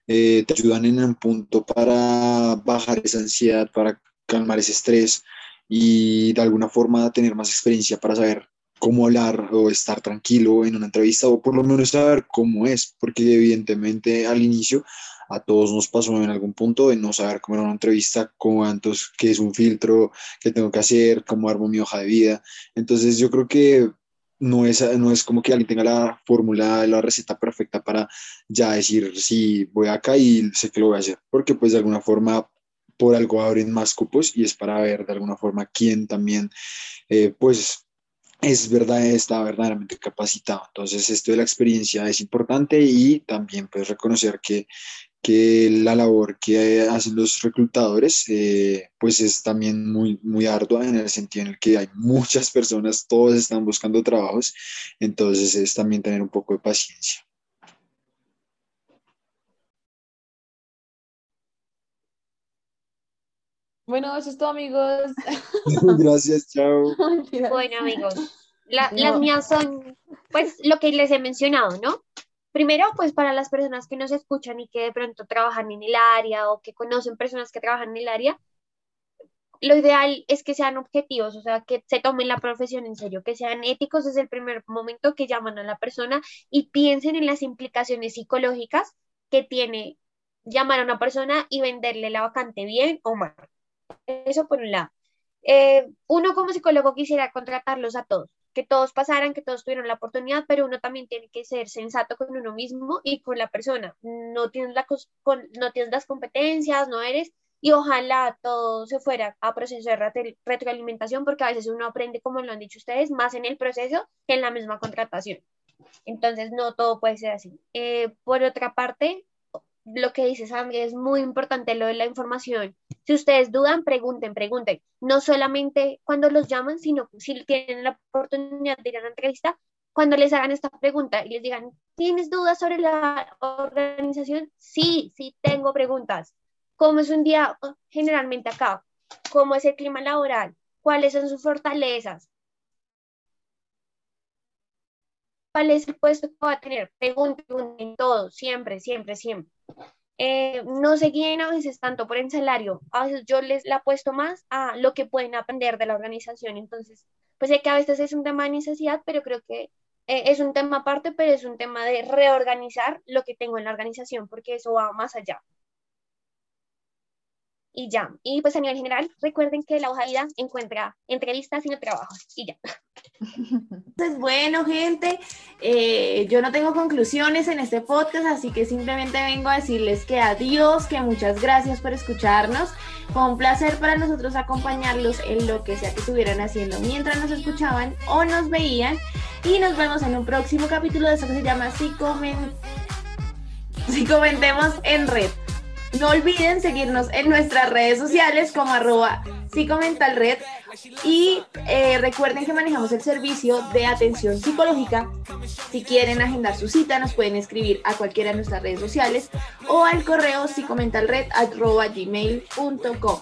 eh, te ayudan en un punto para bajar esa ansiedad, para calmar ese estrés y de alguna forma tener más experiencia para saber cómo hablar o estar tranquilo en una entrevista o por lo menos saber cómo es, porque evidentemente al inicio a todos nos pasó en algún punto de no saber cómo era una entrevista, cuántos, qué es un filtro, qué tengo que hacer, cómo armo mi hoja de vida. Entonces yo creo que no es, no es como que alguien tenga la fórmula, la receta perfecta para ya decir, sí, voy acá y sé que lo voy a hacer, porque pues de alguna forma por algo abren más cupos y es para ver de alguna forma quién también, eh, pues, es verdad, está verdaderamente capacitado. Entonces, esto de la experiencia es importante y también pues reconocer que, que la labor que hacen los reclutadores, eh, pues es también muy, muy ardua en el sentido en el que hay muchas personas, todos están buscando trabajos, entonces es también tener un poco de paciencia. Bueno, eso es todo, amigos. Gracias, chao. Bueno, amigos, la- No. las mías son, pues, lo que les he mencionado, ¿no? Primero, pues, para las personas que nos escuchan y que de pronto trabajan en el área o que conocen personas que trabajan en el área, lo ideal es que sean objetivos, o sea, que se tomen la profesión en serio, que sean éticos desde el primer momento que llaman a la persona y piensen en las implicaciones psicológicas que tiene llamar a una persona y venderle la vacante bien o mal. Eso por un lado. Eh, uno como psicólogo quisiera contratarlos a todos, que todos pasaran, que todos tuvieran la oportunidad, pero uno también tiene que ser sensato con uno mismo y con la persona. No tienes, la con- no tienes las competencias, no eres, y ojalá todo se fuera a proceso de retro- retroalimentación, porque a veces uno aprende, como lo han dicho ustedes, más en el proceso que en la misma contratación. Entonces, no todo puede ser así. Eh, por otra parte, lo que dice Sandra es muy importante lo de la información. Si ustedes dudan, pregunten, pregunten. No solamente cuando los llaman, sino si tienen la oportunidad de ir a una entrevista, cuando les hagan esta pregunta y les digan, ¿tienes dudas sobre la organización? Sí, sí tengo preguntas. ¿Cómo es un día oh, generalmente acá? ¿Cómo es el clima laboral? cuáles son sus fortalezas, cuál es el puesto que va a tener. Pregunten, pregunten todo, siempre, siempre, siempre. Eh, no se guíen a veces tanto por el salario, a veces yo les la apuesto más a lo que pueden aprender de la organización. Entonces, pues sé que a veces es un tema de necesidad, pero creo que eh, es un tema aparte, pero es un tema de reorganizar lo que tengo en la organización, porque eso va más allá. Y ya. Y pues a nivel general, recuerden que la hoja de vida encuentra entrevistas y no trabajos. Y ya. Entonces, bueno, gente, eh, yo no tengo conclusiones en este podcast, así que simplemente vengo a decirles que adiós, que muchas gracias por escucharnos. Fue un placer para nosotros acompañarlos en lo que sea que estuvieran haciendo mientras nos escuchaban o nos veían. Y nos vemos en un próximo capítulo de eso que se llama Si, comen... si comentemos en red. No olviden seguirnos en nuestras redes sociales como arroba psicomentalred y eh, recuerden que manejamos el servicio de atención psicológica. Si quieren agendar su cita, nos pueden escribir a cualquiera de nuestras redes sociales o al correo psicomentalred.gmail.com.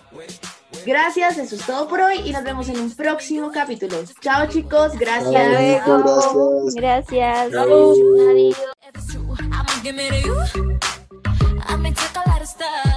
Gracias, eso es todo por hoy y nos vemos en un próximo capítulo. Chao chicos, gracias. Gracias. Adiós. gotta stop.